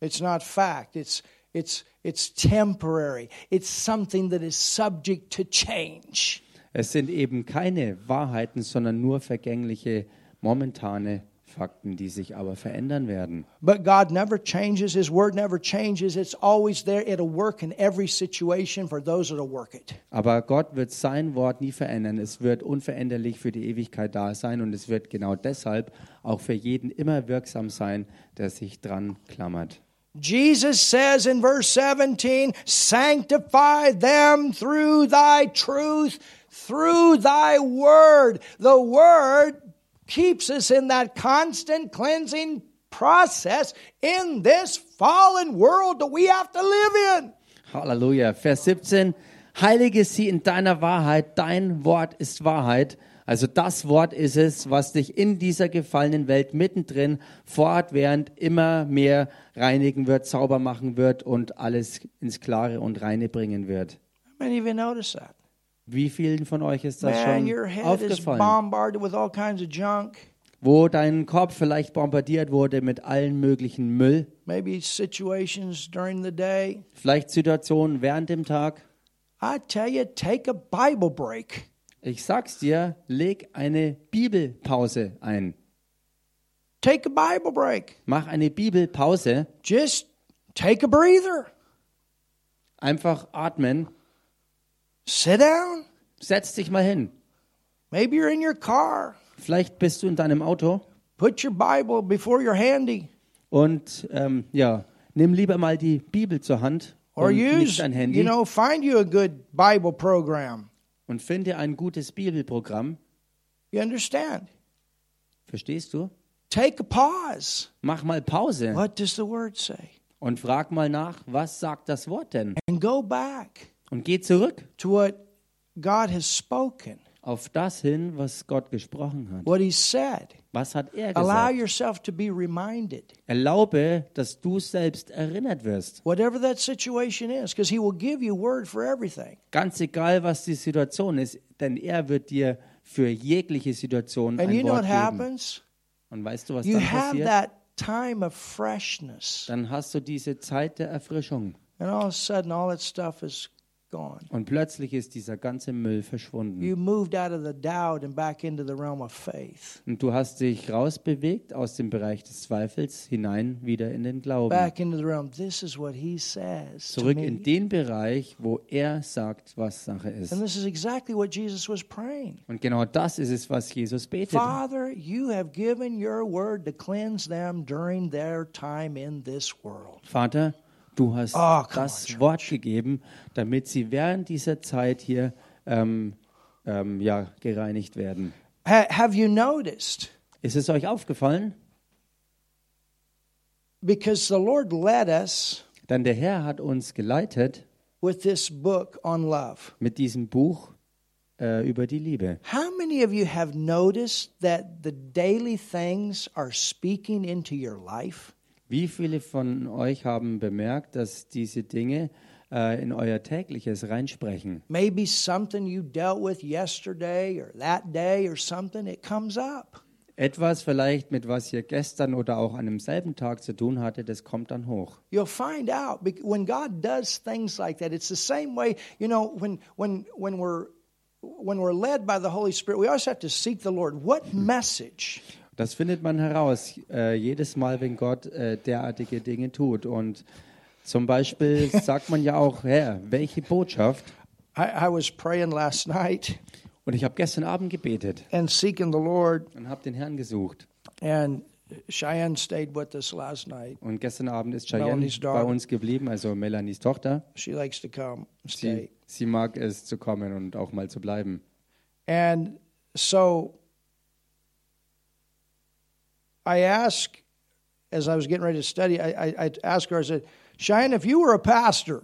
It's not fact. It's it's it's temporary. It's something that is subject to change. Es sind eben keine Wahrheiten, sondern nur vergängliche, momentane Fakten, die sich aber verändern werden. But God never changes. His word never changes. It's always there. It'll work in every situation for those that'll work it. Aber Gott wird sein Wort nie verändern. Es wird unveränderlich für die Ewigkeit da sein und es wird genau deshalb auch für jeden immer wirksam sein, der sich dran klammert. Jesus says in verse 17, Sanctify them through thy truth, through thy word. The word keeps us in that constant cleansing process in this fallen world that we have to live in. Halleluja. Vers 17. Heilige sie in deiner Wahrheit. Dein Wort ist Wahrheit. Also das Wort ist es, was dich in dieser gefallenen Welt mittendrin fortwährend immer mehr reinigen wird, sauber machen wird und alles ins Klare und Reine bringen wird. How many of you notice that? Wie vielen von euch ist das Man, schon aufgefallen? bombarded with all kinds of junk. Wo dein Kopf vielleicht bombardiert wurde mit allen möglichen Müll, Maybe situations during the day. vielleicht Situationen während dem Tag. I tell you, take a Bible break. Ich sag's dir, leg eine Bibelpause ein. Take a Bible break. Mach eine Bibelpause, Just take a breather. einfach atmen, Sit down. setz dich mal hin. Maybe you're in your car. Vielleicht bist du in deinem Auto Put your Bible before your handy. und ähm, ja, nimm lieber mal die Bibel zur Hand Or und use, nicht dein Handy you know, find you a good Bible program. und finde ein gutes Bibelprogramm. You understand? Verstehst du? Take a pause. Mach mal Pause What does the word say? und frag mal nach, was sagt das Wort denn? And go back Und geh zurück to what God has spoken, auf das hin, was Gott gesprochen hat. what He said. Was hat er Allow gesagt? yourself to be reminded, Erlaube, dass du selbst erinnert wirst. whatever that situation is, because He will give you word for everything. Ganz egal, was die Situation ist, denn er wird dir für jegliche Situation And ein you know Wort what geben. happens? Und weißt du, was You dann have passiert? that time of freshness, Dann hast du diese Zeit der Erfrischung. and all of a sudden, all that stuff is gone. Und plötzlich ist dieser ganze Müll verschwunden. You moved out of the doubt and back into the realm of faith, Und du hast dich rausbewegt aus dem Bereich des Zweifels hinein wieder in den Glauben. back into the realm. This is what He says Zurück in den Bereich, wo er sagt, was Sache ist. And this is exactly what Jesus was praying. Und genau das ist es, was Jesus betet. Father, you have given your word to cleanse them during their time in this world. Vater, du hast Oh, das on. Wort gegeben, damit sie während dieser Zeit hier ähm, ähm, ja, gereinigt werden. Ha- have you noticed? Ist es euch aufgefallen? Because the Lord led us Denn der Herr hat uns geleitet with this book on love. mit diesem Buch äh, über die Liebe. How many of you have noticed that the daily things are speaking into your life? Wie viele von euch haben bemerkt, dass diese Dinge äh, in euer tägliches reinsprechen? Maybe something you dealt with yesterday or that day or something, it comes up. Etwas vielleicht, mit was ihr gestern oder auch an demselben Tag zu tun hatte, das kommt dann hoch. You'll find out when God does things like that. It's the same way, you know, when when when we're when we're led by the Holy Spirit, we always have to seek the Lord. What message? Das findet man heraus, äh, jedes Mal, wenn Gott äh, derartige Dinge tut. Und zum Beispiel <laughs> sagt man ja auch, Herr, welche Botschaft? I, I was praying last night Und ich habe gestern Abend gebetet and seeking the Lord, und habe den Herrn gesucht. and Cheyenne stayed with us last night. Und gestern Abend ist Cheyenne Melanie's bei uns geblieben, also Melanies Tochter. She likes to come and stay. Sie, sie mag es zu kommen und auch mal zu bleiben. And so I asked, as I was getting ready to study, I, I, I asked her, I said, Cheyenne, if you were a pastor,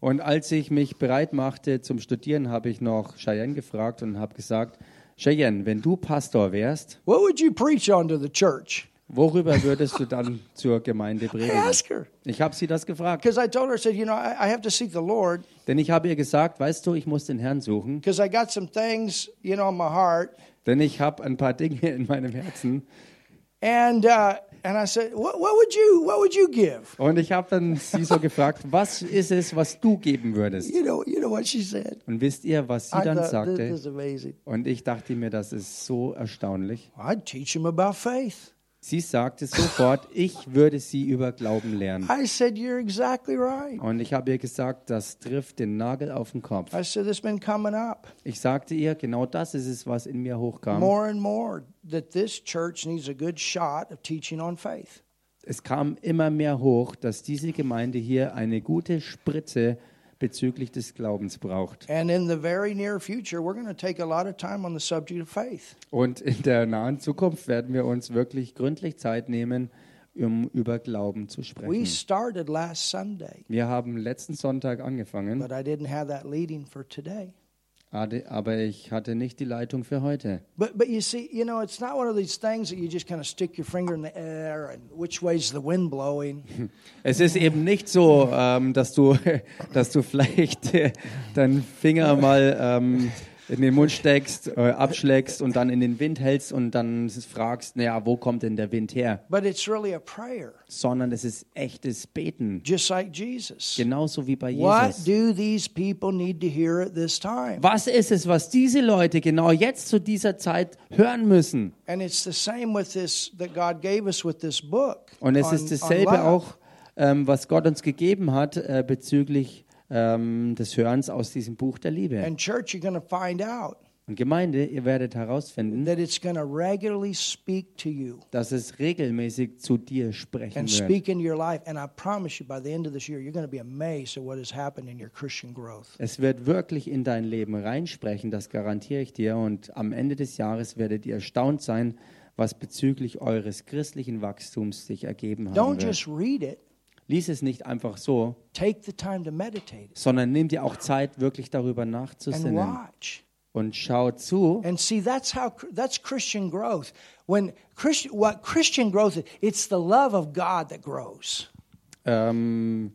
Und als ich mich bereit machte zum Studieren, habe ich noch Cheyenne gefragt und habe gesagt, Cheyenne, wenn du Pastor wärst, what would you preach on to the church? worüber würdest du dann <laughs> zur Gemeinde predigen? Ich habe sie das gefragt, Because I told her, I said, you know, I, I have to seek the Lord denn ich habe ihr gesagt, weißt du, ich muss den Herrn suchen, because I got some things, you know, in my heart. denn ich habe ein paar Dinge in meinem Herzen. And uh, and I said, what, what would you what would you give? Und ich habe dann sie so gefragt, <laughs> was ist es, was du geben würdest? You know, you know what she said. Und wisst ihr, was sie I dann thought, sagte? this is amazing. Und ich dachte mir, das ist so erstaunlich. I'd teach him about faith. Sie sagte sofort, <laughs> ich würde sie über Glauben lernen. I said, you're exactly right. Und ich habe ihr gesagt, das trifft den Nagel auf den Kopf. I said, it's been coming up Ich sagte ihr, genau das ist es, was in mir hochkam. more and more that this church needs a good shot of teaching on faith. Es kam immer mehr hoch, dass diese Gemeinde hier eine gute Spritze bezüglich des Glaubens braucht. And in the very near future, we're going to take a lot of time on the subject of faith. Und in der nahen Zukunft werden wir uns wirklich gründlich Zeit nehmen, um über Glauben zu sprechen. Wir haben letzten Sonntag angefangen, but I didn't have that leading for today. Aber ich hatte nicht die Leitung für heute. But but you see, you know, it's not one of these things that you just kind of stick your finger in the air and which way's the wind blowing. <laughs> Es ist eben nicht so, ähm, dass du, <laughs> dass du vielleicht äh, deinen Finger mal ähm, in den Mund steckst, äh, abschlägst und dann in den Wind hältst und dann fragst, naja, wo kommt denn der Wind her? But it's really a prayer, Sondern es ist echtes Beten, just like Jesus. genauso wie bei What Jesus. do these people need to hear at this time? Was ist es, was diese Leute genau jetzt zu dieser Zeit hören müssen? And it's the same with this that God gave us with this book. Und es on- ist dasselbe auch, ähm, was Gott uns gegeben hat äh, bezüglich ähm, des Hörens aus diesem Buch der Liebe. And church, you're going to find out Und Gemeinde, ihr werdet herausfinden, that it's going to regularly speak to you dass es regelmäßig zu dir sprechen and wird. speak into your life. And I promise you, by the end of this year, you're going to be amazed at what has happened in your Christian growth. Es wird wirklich in dein Leben reinsprechen, das garantiere ich dir. Und am Ende des Jahres werdet ihr erstaunt sein, was bezüglich eures christlichen Wachstums sich ergeben haben Lies es nicht einfach so, Take the time to meditate it sondern nimm dir auch Zeit, wirklich darüber and nachzusinnen. Und schau zu. And see, that's how that's Christian growth. When Christian, what Christian growth is, it's the love of God that grows. Ähm,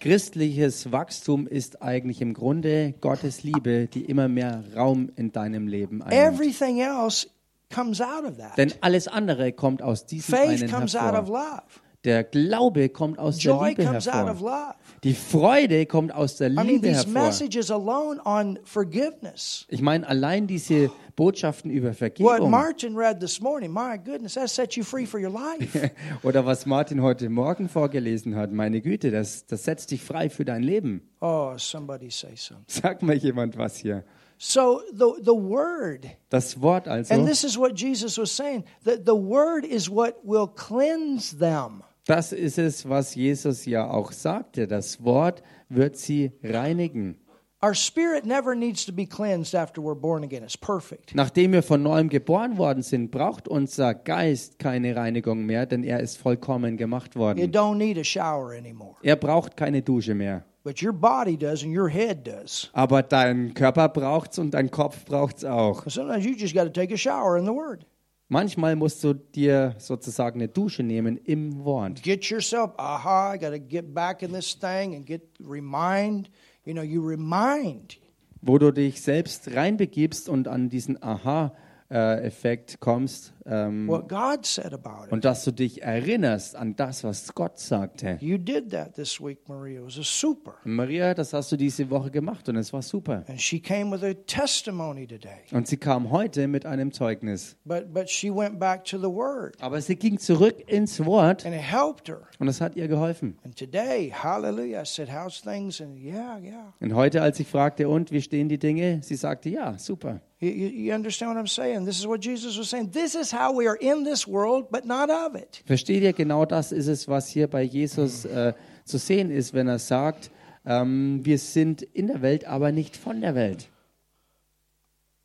christliches Wachstum ist eigentlich im Grunde Gottes Liebe, die immer mehr Raum in deinem Leben einnimmt. Everything else comes out of that. Denn alles andere kommt aus diesem Faith einen comes out of hervor. love. Der Glaube kommt aus der Joy Liebe comes out of hervor. love. Die Freude kommt aus der I mean, Liebe these hervor. messages alone on forgiveness. Ich meine, allein diese Botschaften über What Vergebung Martin read this morning, my goodness, that set you free for your life. <laughs> oder was Martin heute Morgen vorgelesen hat, meine Güte, das, das setzt dich frei für dein Leben. oh, somebody say something. Sag mal jemand was hier. So the the word, Das Wort also, and this is what Jesus was saying, that the word is what will cleanse them. Das ist es, was Jesus ja auch sagte. Das Wort wird sie reinigen. Our spirit never needs to be cleansed after we're born again. It's perfect. Nachdem wir von neuem geboren worden sind, braucht unser Geist keine Reinigung mehr, denn er ist vollkommen gemacht You worden. don't need a shower anymore. Er braucht keine Dusche mehr. But your body does and your head does. Aber dein Körper braucht's und dein Kopf braucht's auch. Sometimes you just got to take a shower in the Word. Manchmal musst du dir sozusagen eine Dusche nehmen im Wort. Get yourself, aha, I got to get back in this thing and get remind. You know, you remind. wo du dich selbst reinbegibst und an diesen Aha-Effekt kommst ähm, what God said about it. und dass du dich erinnerst an das, was Gott sagte. You did that this week, Maria. It was a super. Maria, das hast du diese Woche gemacht und es war super. And she came with a testimony today. Und sie kam heute mit einem Zeugnis. But but she went back to the Word Aber sie ging zurück ins Wort and it helped her. und es hat ihr geholfen. And today, hallelujah, I said, How's things? And yeah, yeah. Und heute, als ich fragte, und wie stehen die Dinge? Sie sagte, ja, super. You, you, you understand what I'm saying? This is what Jesus was saying. This is how we are in this world, but not of it. Versteht ihr, genau das ist es, was hier bei Jesus äh, zu sehen ist, wenn er sagt, ähm, wir sind in der Welt, aber nicht von der Welt.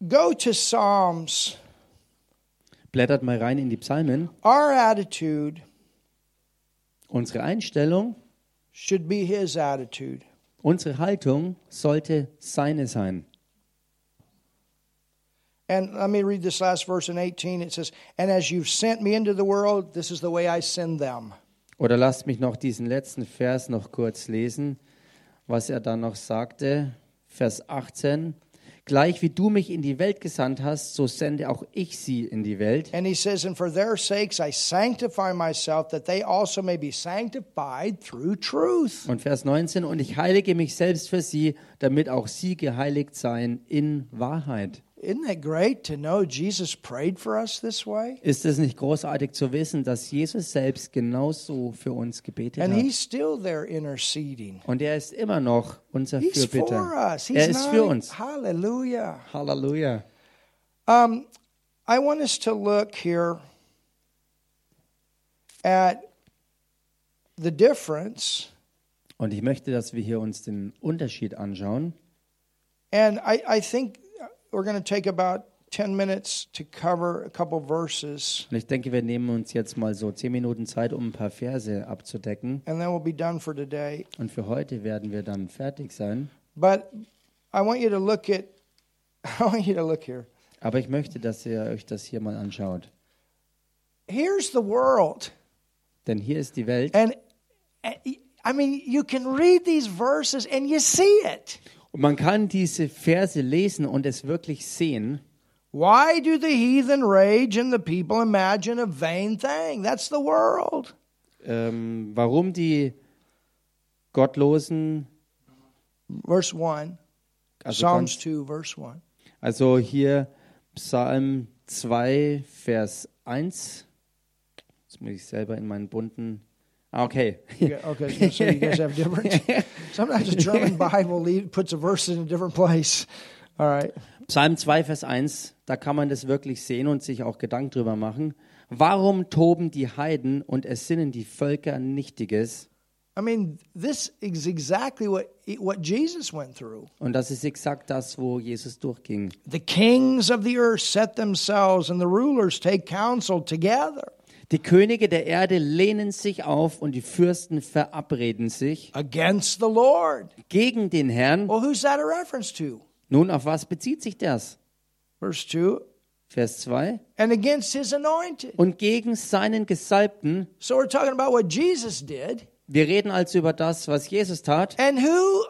Go to Psalms Blättert mal rein in die Psalmen. Our attitude Unsere Einstellung, should be his attitude. unsere Haltung sollte seine sein. And let me read this last verse in 18. It says, And as you've sent me into the world, this is the way I send them. Oder lasst mich noch diesen letzten Vers noch kurz lesen, was er dann noch sagte. Vers 18. Gleich wie du mich in die Welt gesandt hast, so sende auch ich sie in die Welt. And he says, And for their sakes I sanctify myself, that they also may be sanctified through truth. Und Vers 19. Und ich heilige mich selbst für sie, damit auch sie geheiligt seien in Wahrheit. Isn't that great to know Jesus prayed for us this way? Ist es nicht großartig zu wissen, dass Jesus selbst genauso für uns gebetet And hat? he's still there interceding. Und er ist immer noch unser He's for Fürbitter. us. He's Er ist not- für uns. Hallelujah. Halleluja. Um, I want us to look here at the difference, Und ich möchte, dass wir hier uns den Unterschied anschauen. and I, I think we're going to take about 10 minutes to cover a couple verses, Und ich denke, wir nehmen uns jetzt mal so zehn Minuten Zeit, um ein paar Verse abzudecken. and then we'll be done for today. Und für heute werden wir dann fertig sein. But I want you to look at, <laughs> I want you to look here. Aber ich möchte, dass ihr euch das hier mal anschaut. Here's the world, Denn hier ist die Welt. and and, I mean, you can read these verses and you see it. Und man kann diese Verse lesen und es wirklich sehen. Why do the heathen rage and the people imagine a vain thing? That's the world. Ähm, warum die Gottlosen, Verse 1, also, Psalms ganz, 2, verse 1. also hier Psalm 2, Vers 1. Jetzt muss ich selber in meinen bunten. Ah, okay. Okay, so you guys have different. <laughs> Sometimes a German Bible lead, puts a verse in a different place. All right. Psalm 2, Vers 1, da kann man das wirklich sehen und sich auch Gedanken drüber machen. Warum toben die Heiden und ersinnen die Völker Nichtiges? I mean, this is exactly what what Jesus went through. Und das ist exakt das, wo Jesus durchging. The kings of the earth set themselves, and the rulers take counsel together Die Könige der Erde lehnen sich auf und die Fürsten verabreden sich against the Lord. gegen den Herrn. Well, who's that a reference to? Nun, auf was bezieht sich das? Verse 2 Vers 2. and against his anointed. Und gegen seinen Gesalbten. So we're talking about what Jesus did. Wir reden also über das, was Jesus tat. And who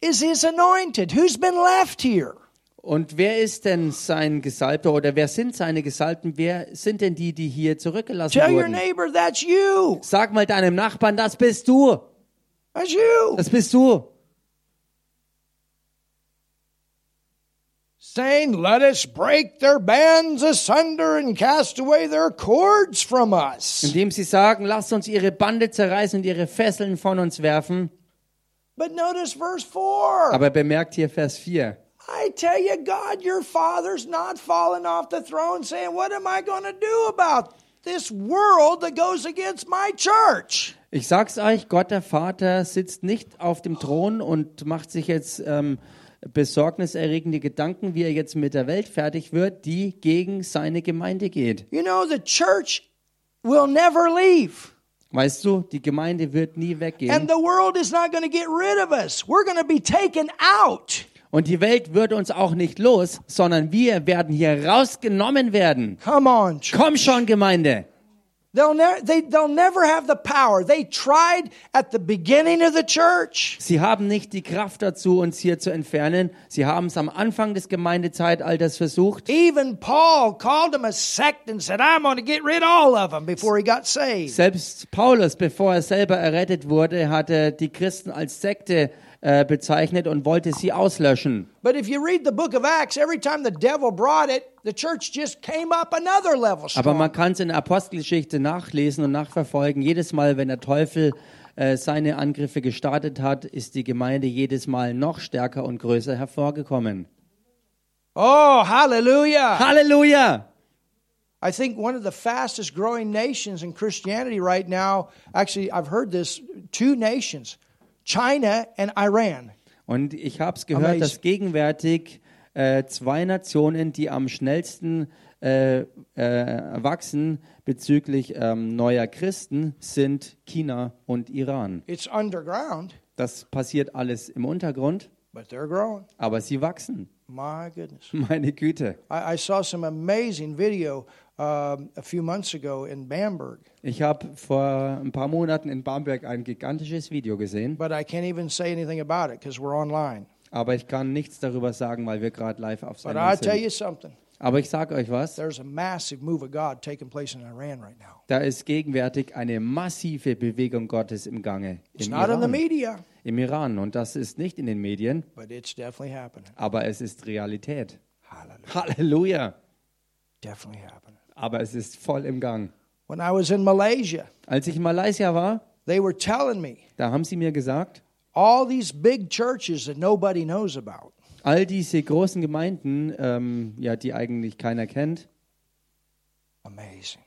is his anointed? Who's been left here? Und wer ist denn sein Gesalbter oder wer sind seine Gesalbten? Wer sind denn die, die hier zurückgelassen Tell your wurden? neighbor that's you. Sag mal deinem Nachbarn, das bist du. That's you. Das bist du. Saying, Let us break their bands asunder and cast away their cords from us. Indem sie sagen, lasst uns ihre Bande zerreißen und ihre Fesseln von uns werfen. But notice verse 4. Aber bemerkt hier Vers 4. I tell you, God, your father's not fallen off the throne saying, What am I going to do about this world that goes against my church? Ich sag's euch, Gott der Vater sitzt nicht auf dem Thron und macht sich jetzt ähm, besorgniserregende Gedanken, wie er jetzt mit der Welt fertig wird, die gegen seine Gemeinde geht. You know, the church will never leave. Weißt du, die Gemeinde wird nie weggehen. And the world is not going to get rid of us. We're going to be taken out. Und die Welt wird uns auch nicht los, sondern wir werden hier rausgenommen werden. Come on. church. Komm schon, Gemeinde. They'll, ne- they, they'll never have the power. They tried at the beginning of the church. Sie haben nicht die Kraft dazu, uns hier zu entfernen. Sie haben es am Anfang des Gemeindezeitalters versucht. Even Paul called them a sect and said, I'm going to get rid of all of them before he got saved. Selbst Paulus, bevor er selber errettet wurde, hatte die Christen als Sekte äh, bezeichnet und wollte sie auslöschen. But if you read the book of Acts, every time the devil brought it, the church just came up another level Aber man kann es in der Apostelgeschichte nachlesen und nachverfolgen. Jedes Mal, wenn der Teufel äh, seine Angriffe gestartet hat, ist die Gemeinde jedes Mal noch stärker und größer hervorgekommen. Oh, hallelujah. Halleluja! I think one of the fastest growing nations in Christianity right now, actually, I've heard this two nations, China and Iran. Und ich habe es gehört, dass gegenwärtig äh, zwei Nationen, die am schnellsten äh, äh, wachsen bezüglich ähm, neuer Christen, sind China und Iran. It's underground, Das passiert alles im Untergrund, but they're growing. aber sie wachsen. My goodness. <laughs> Meine Güte. I, I saw some amazing video a few months ago in Bamberg, Ich habe vor ein paar Monaten in Bamberg ein gigantisches Video gesehen, but I can't even say anything about it because we're online. aber ich kann nichts darüber sagen, weil wir gerade live auf But Sendung sind. you something. Aber ich sage euch was, There's a massive move of God taking place in Iran right now. da ist gegenwärtig eine massive Bewegung Gottes im Gange. It's Im not in the Iran. media, Im Iran. Und das ist nicht in den Medien, but it's definitely happening. aber es ist Realität. Hallelujah. Halleluja. Definitely happening. Aber es ist voll im Gang. When I was in Malaysia, Als ich in Malaysia war, they were telling me da haben sie mir gesagt, all these big churches that nobody knows about. all diese großen Gemeinden, ähm, ja, die eigentlich keiner kennt, Amazing.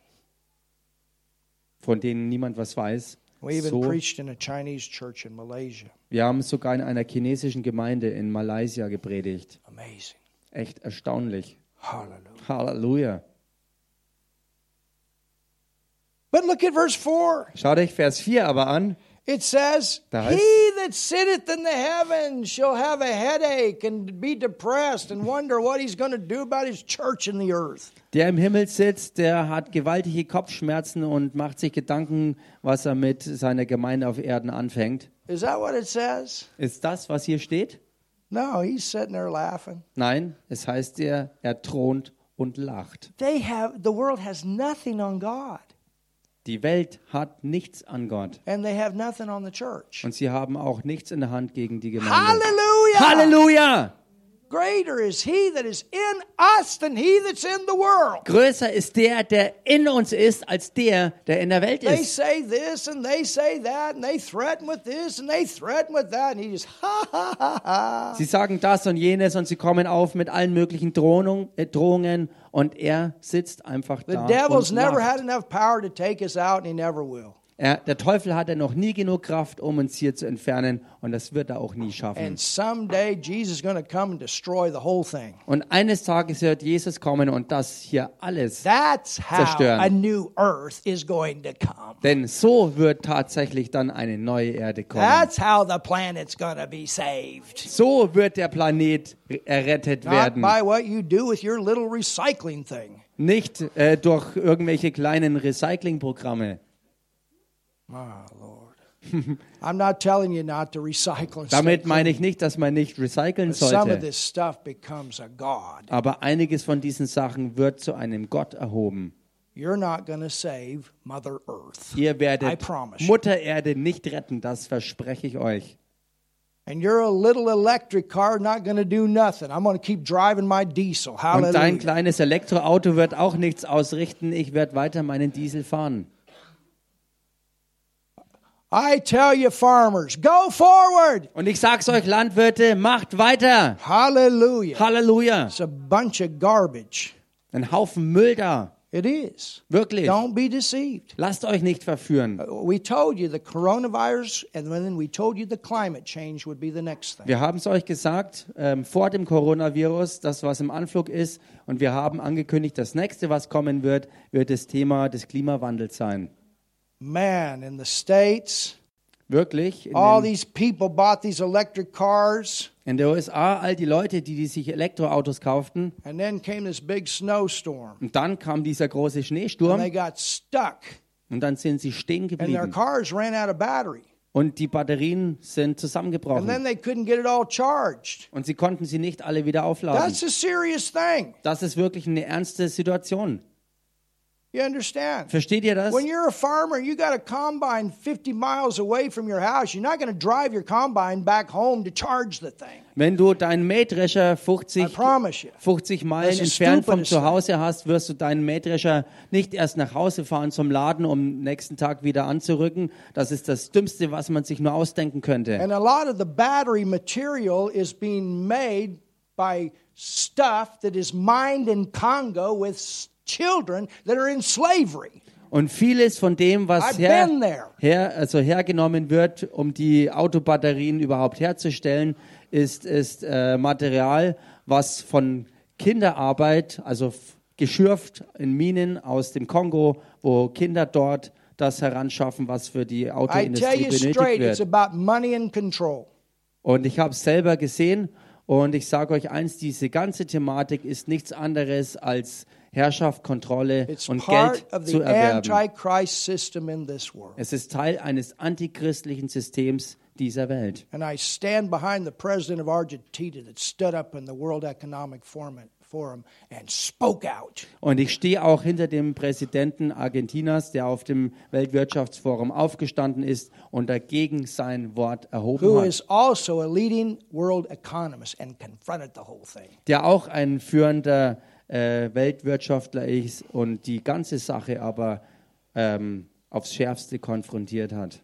von denen niemand was weiß, We even so, preached in a Chinese church in Malaysia. wir haben sogar in einer chinesischen Gemeinde in Malaysia gepredigt. Amazing. Echt erstaunlich. Hallelujah. Halleluja. But look at verse 4. Schaut euch Vers 4 aber an. It says, Da heißt- He that sitteth in the heavens shall have a headache and be depressed and wonder what he's going to do about his church in the earth. Der im Himmel sitzt, der hat gewaltige Kopfschmerzen und macht sich Gedanken, was er mit seiner Gemeinde auf Erden anfängt. Is that what it says? Ist das, was hier steht? No, he's sitting there laughing. Nein, es heißt er, er thront und lacht. They have the world has nothing on God, Die Welt hat nichts an Gott and they have nothing on the church. und sie haben auch nichts in der Hand gegen die Gemeinde. Hallelujah! Halleluja! Greater is he that is in us than he that's in the world. Größer ist der, der in uns ist, als der, der in der Welt They ist. say this and they say that and they threaten with this and they threaten with that and he just ha ha ha ha. Sie sagen das und jenes und sie kommen auf mit allen möglichen Drohung, äh, Drohungen und er sitzt einfach The da devil's und never had enough power to take us out and he never will. Er, der Teufel hatte noch nie genug Kraft, um uns hier zu entfernen und das wird er auch nie schaffen. And someday Jesus is going to come and destroy the whole thing. Und eines Tages wird Jesus kommen und das hier alles. Zerstören. a new earth is going to come. Denn so wird tatsächlich dann eine neue Erde kommen. That's how the planet's going to be saved. So wird der Planet errettet werden. by what you do with your little recycling thing. Nicht äh, durch irgendwelche kleinen Recyclingprogramme. <laughs> Damit meine ich nicht, dass man nicht recyceln but some of sollte. this stuff becomes a god. Aber einiges von diesen Sachen wird zu einem Gott erhoben. You're not going to save Mother Earth. Ihr I werdet. Mutter Erde nicht retten, das verspreche ich euch. And your little electric car not going to do nothing. I'm going to keep driving my diesel. Und dein Hallelujah. kleines Elektroauto wird auch nichts ausrichten. Ich werde weiter meinen Diesel fahren. I tell you, farmers, go forward. Und ich sag's euch, Landwirte, macht weiter. Hallelujah. Halleluja. It's a bunch of garbage. Ein Haufen Müll da. It is. Wirklich. Don't be deceived. Lasst euch nicht verführen. We told you the coronavirus, and then we told you the climate change would be the next thing. Wir haben es euch gesagt, ähm, vor dem Coronavirus, das was im Anflug ist. Und wir haben angekündigt, das nächste, was kommen wird, wird das Thema des Klimawandels sein. Man, in the States, Wirklich. In all den, these people bought these electric cars, in der USA, all die Leute, die, die sich Elektroautos kauften. and then came this big snowstorm, Und dann kam dieser große and Schneesturm. they got stuck, Und dann sind sie stehen and their geblieben. cars ran out of battery. Und die Batterien sind And then zusammengebrochen. they couldn't get it all charged. Und sie konnten sie nicht alle wieder aufladen. That's a serious thing. Das ist wirklich eine ernste Situation. You understand? Versteht ihr das? When you're a farmer, you got a combine 50 miles away from your house. You're not going to drive your combine back home to charge the thing. Wenn du deinen Mähdrescher I 50, promise you. 50 Meilen entfernt vom Zuhause hast, wirst du deinen Mähdrescher nicht erst nach Hause fahren zum Laden, um nächsten Tag wieder anzurücken. Das ist das Dümmste, was man sich nur ausdenken könnte. And a lot of the battery material is being made by stuff that is mined in Congo with children that are in slavery. Und vieles von dem, was her, her, also hergenommen wird, um die Autobatterien überhaupt herzustellen, ist, ist äh, Material, was von Kinderarbeit, also geschürft in Minen aus dem Kongo, wo Kinder dort das heranschaffen, was für die I tell Autoindustrie you benötigt straight, it's wird. about money and control. Und ich habe es selber gesehen und ich sage euch eins, diese ganze Thematik ist nichts anderes als Herrschaft, Kontrolle It's und Geld zu erwerben. Es ist Teil eines antichristlichen Systems dieser Welt. And I stand behind the president of Argentina that stood up in the World Economic Forum, Forum and spoke out. Und ich stehe auch hinter dem Präsidenten Argentinas, der auf dem Weltwirtschaftsforum aufgestanden ist und dagegen sein Wort erhoben Who hat. is also a leading world economist and confronted the whole thing. Der auch ein führender äh, Weltwirtschaftler ist und die ganze Sache aber ähm, aufs Schärfste konfrontiert hat.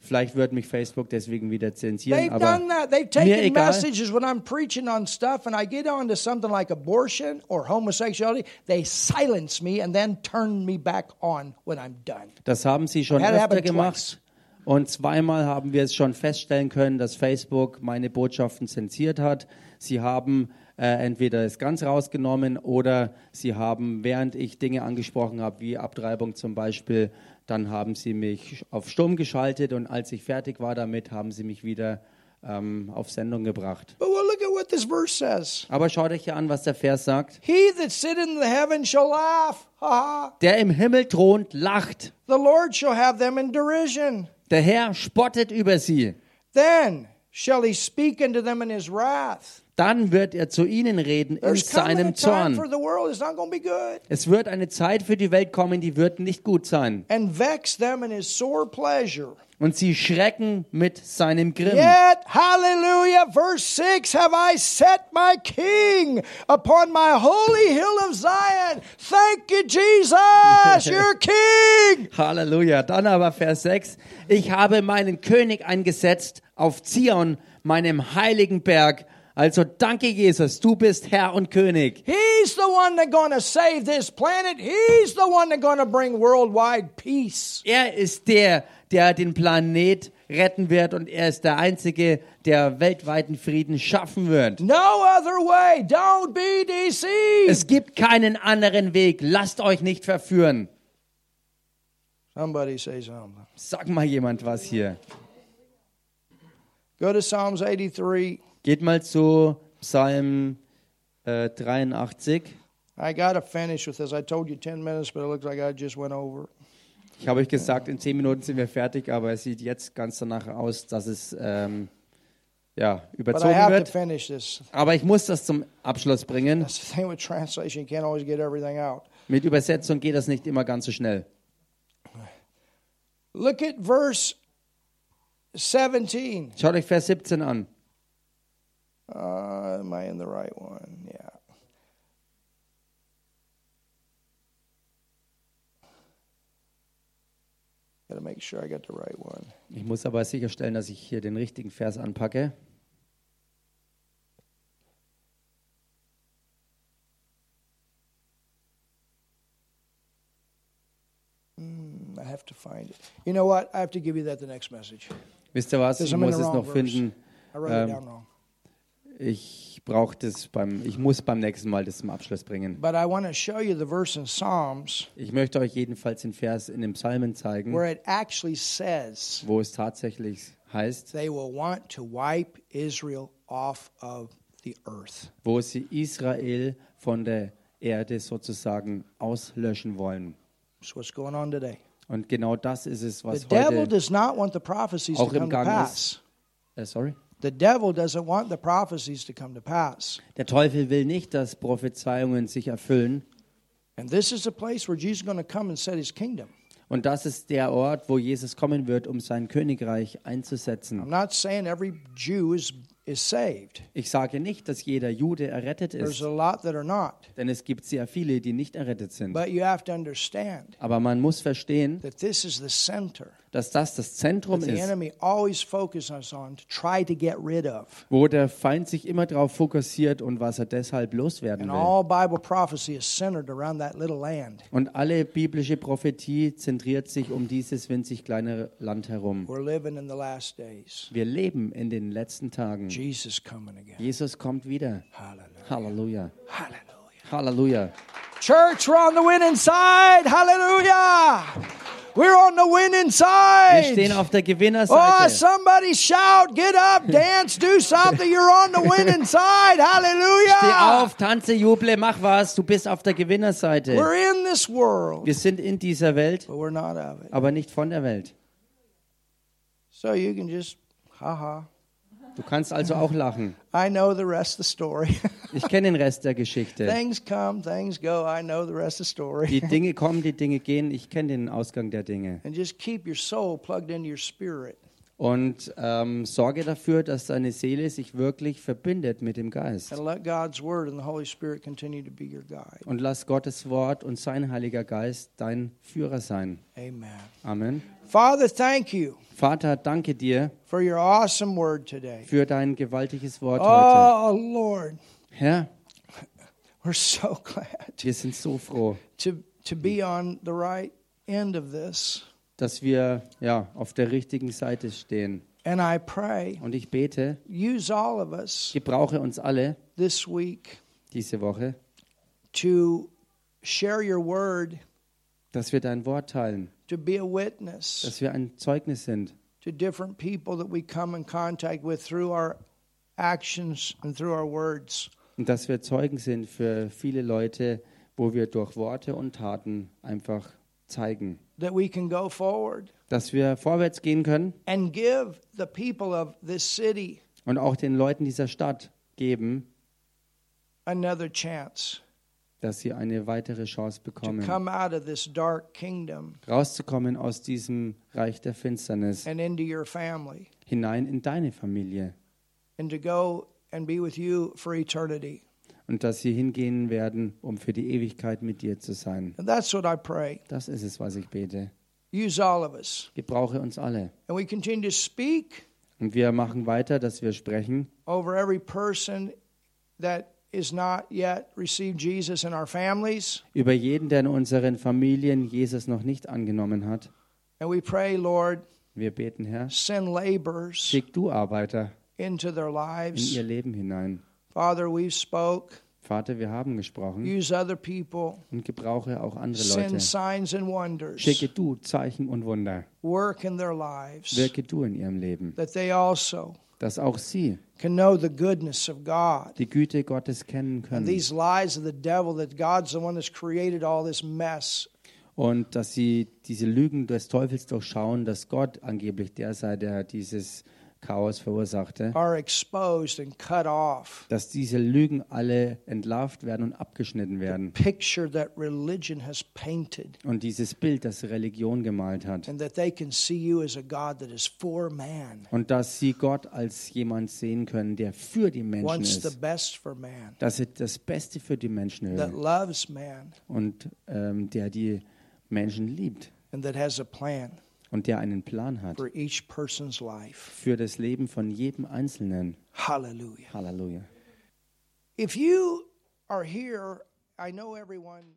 Vielleicht wird mich Facebook deswegen wieder zensieren, They've aber done that. They've mir taken egal. messages when I'm preaching on stuff and I get on to something like abortion or homosexuality. They silence me and then turn me back on when I'm done. Das haben sie schon öfter gemacht. Und zweimal haben wir es schon feststellen können, dass Facebook meine Botschaften zensiert hat. Sie haben äh, entweder es ganz rausgenommen oder sie haben, während ich Dinge angesprochen habe, wie Abtreibung zum Beispiel, dann haben sie mich auf Stumm geschaltet und als ich fertig war damit, haben sie mich wieder ähm, auf Sendung gebracht. But well, look at what this verse says. Aber schaut euch hier an, was der Vers sagt. He that sitteth in the heaven shall laugh. Ha ha. Der im Himmel thront, lacht. The Lord shall have them in derision. Der Herr spottet über sie. Then shall he speak unto them in his wrath. Dann wird er zu ihnen reden in seinem Zorn. Es wird eine Zeit für die Welt kommen, die wird nicht gut sein. Und sie schrecken mit seinem Grimm. Yet, hallelujah, verse 6 have I set my king upon my holy hill of Zion. Thank you, Jesus, your <laughs> king. Halleluja. Dann aber Vers 6. Ich habe meinen König eingesetzt auf Zion, meinem heiligen Berg. Also danke Jesus, du bist Herr und König. He's the one that's going to save this planet. He's the one that's going to bring worldwide peace. Er ist der, der den Planet retten wird und er ist der Einzige, der weltweiten Frieden schaffen wird. No other way. Don't be deceived. Es gibt keinen anderen Weg. Lasst euch nicht verführen. Somebody say something. Sag mal jemand was hier. Go to Psalms 83. Geht mal zu Psalm äh, 83. I got to finish with this. I told you 10 minutes, but it looks like I just went over. Ich habe euch gesagt, in zehn Minuten sind wir fertig, aber es sieht jetzt ganz danach aus, dass es ähm, ja, But I überzogen wird. Aber ich muss das zum Abschluss bringen. That's the thing with translation. You can't always get everything out. Mit Übersetzung geht das nicht immer ganz so schnell. Look at verse 17. Schaut euch Vers 17 an. Uh, am I in the right one? Yeah. Got to make sure I got the right one. Ich muss aber sicherstellen, dass ich hier den richtigen Vers anpacke. Mm, I have to find it. You know what? I have to give you that the next message. Wisst ihr was? Ich muss es noch verse. finden. I wrote it down wrong. Ich brauche das beim, ich muss beim nächsten Mal das zum Abschluss bringen. But I want to show you the verse in Psalms Ich möchte euch jedenfalls den Vers in den Psalmen zeigen, where it actually says wo es tatsächlich heißt, they will want to wipe Israel off of the earth. wo sie Israel von der Erde sozusagen auslöschen wollen. That's what's going on today. Und genau das ist es, The was devil heute. does not want the prophecies to auch im come to Gang pass. Äh, sorry. The devil doesn't want the prophecies to come to pass. Der Teufel will nicht, dass Prophezeiungen sich erfüllen. And this is a place where Jesus is going to come and set his kingdom. Und das ist der Ort, wo Jesus kommen wird, um sein Königreich einzusetzen. I'm not saying every Jew is. Ich sage nicht, dass jeder Jude errettet There's ist, a lot that are not. denn es gibt sehr viele, die nicht errettet sind. But you have to understand Aber man muss verstehen, that this is the center dass das das Zentrum that the ist, enemy always focuses on to try to get rid of. wo der Feind sich immer darauf fokussiert und was er deshalb loswerden And will. all Bible prophecy is centered around that little land. Und alle biblische Prophetie zentriert sich um dieses winzig kleine Land herum. We're living in the last days. Wir leben in den letzten Tagen. Jesus coming again. Jesus kommt wieder. Hallelujah. Halleluja. Hallelujah. Halleluja. Church, we're on the winning side. Hallelujah. We're on the winning Wir stehen side. auf der Oh, Gewinnerseite. somebody shout, get up, dance, do something. You're on the winning side. Steh Hallelujah. auf, tanze, juble, mach was. Du bist auf der Gewinnerseite. We're in this world, Wir sind in dieser Welt, but we're not of it. aber nicht von der Welt. So you can just, haha. Du kannst also auch lachen. I know the rest of the story. <laughs> Ich kenne den Rest der Geschichte. things come, things go. I know the rest of the story. Die Dinge <laughs> kommen, die Dinge gehen. Ich kenne den Ausgang der Dinge. and just keep your soul plugged into your spirit. Und ähm, sorge dafür, dass deine Seele sich wirklich verbindet mit dem Geist. And let God's word and the Holy Spirit continue to be your guide. Und lass Gottes Wort und sein Heiliger Geist dein Führer sein. Amen. Amen. Father, thank you Vater, danke dir for your awesome word today. für dein gewaltiges Wort heute. Oh, Lord, Herr, we're so <laughs> glad wir sind so froh, to, to be on the right end of this. dass wir ja auf der richtigen Seite stehen. And I pray, Und ich bete, use all of us gebrauche uns alle this week diese Woche, to share your word, dass wir dein Wort teilen, to be a witness dass wir ein Zeugnis sind. to different people that we come in contact with through our actions and through our words. und dass wir Zeugen sind für viele Leute, wo wir durch Worte und Taten einfach zeigen, That we can go forward dass wir vorwärts gehen können and give the people of this city und auch den Leuten dieser Stadt geben, another chance dass sie eine weitere Chance bekommen, rauszukommen aus diesem Reich der Finsternis hinein in deine Familie and to go and be with you for eternity. und dass sie hingehen werden, um für die Ewigkeit mit dir zu sein. And that's what I pray. Das ist es, was ich bete. Gebrauche uns alle. And we continue to speak Und wir machen weiter, dass wir sprechen over every person that is not yet received Jesus in our families. über jeden, der in unseren Familien Jesus noch nicht angenommen hat. And we pray, Lord, Wir beten, Herr, send laborers schick du Arbeiter into their in ihr Leben hinein. Father, we've spoke. Vater, wir haben gesprochen Use other people. und gebrauche auch andere Send Leute. signs and wonders. Schicke du Zeichen und Wunder. Wirke du in ihrem Leben, also dass auch sie can know the goodness of God. die Güte Gottes kennen And können these lies of the devil that God's the one that's created all this mess. und dass sie diese Lügen des Teufels durchschauen, dass Gott angeblich der sei, der dieses Chaos verursachte, are exposed and cut off. dass diese Lügen alle entlarvt werden und abgeschnitten werden. Picture that religion has painted, und dieses Bild, das Religion gemalt hat. and that they can see you as a God that is for man, und dass sie Gott als jemand sehen können, der für die Menschen wants the ist, best for man, dass er das Beste für die Menschen that will loves man, und ähm, der die Menschen liebt. And that has a plan und der einen Plan hat for each person's life. für das Leben von jedem Einzelnen. Hallelujah. Halleluja. If you are here, I know everyone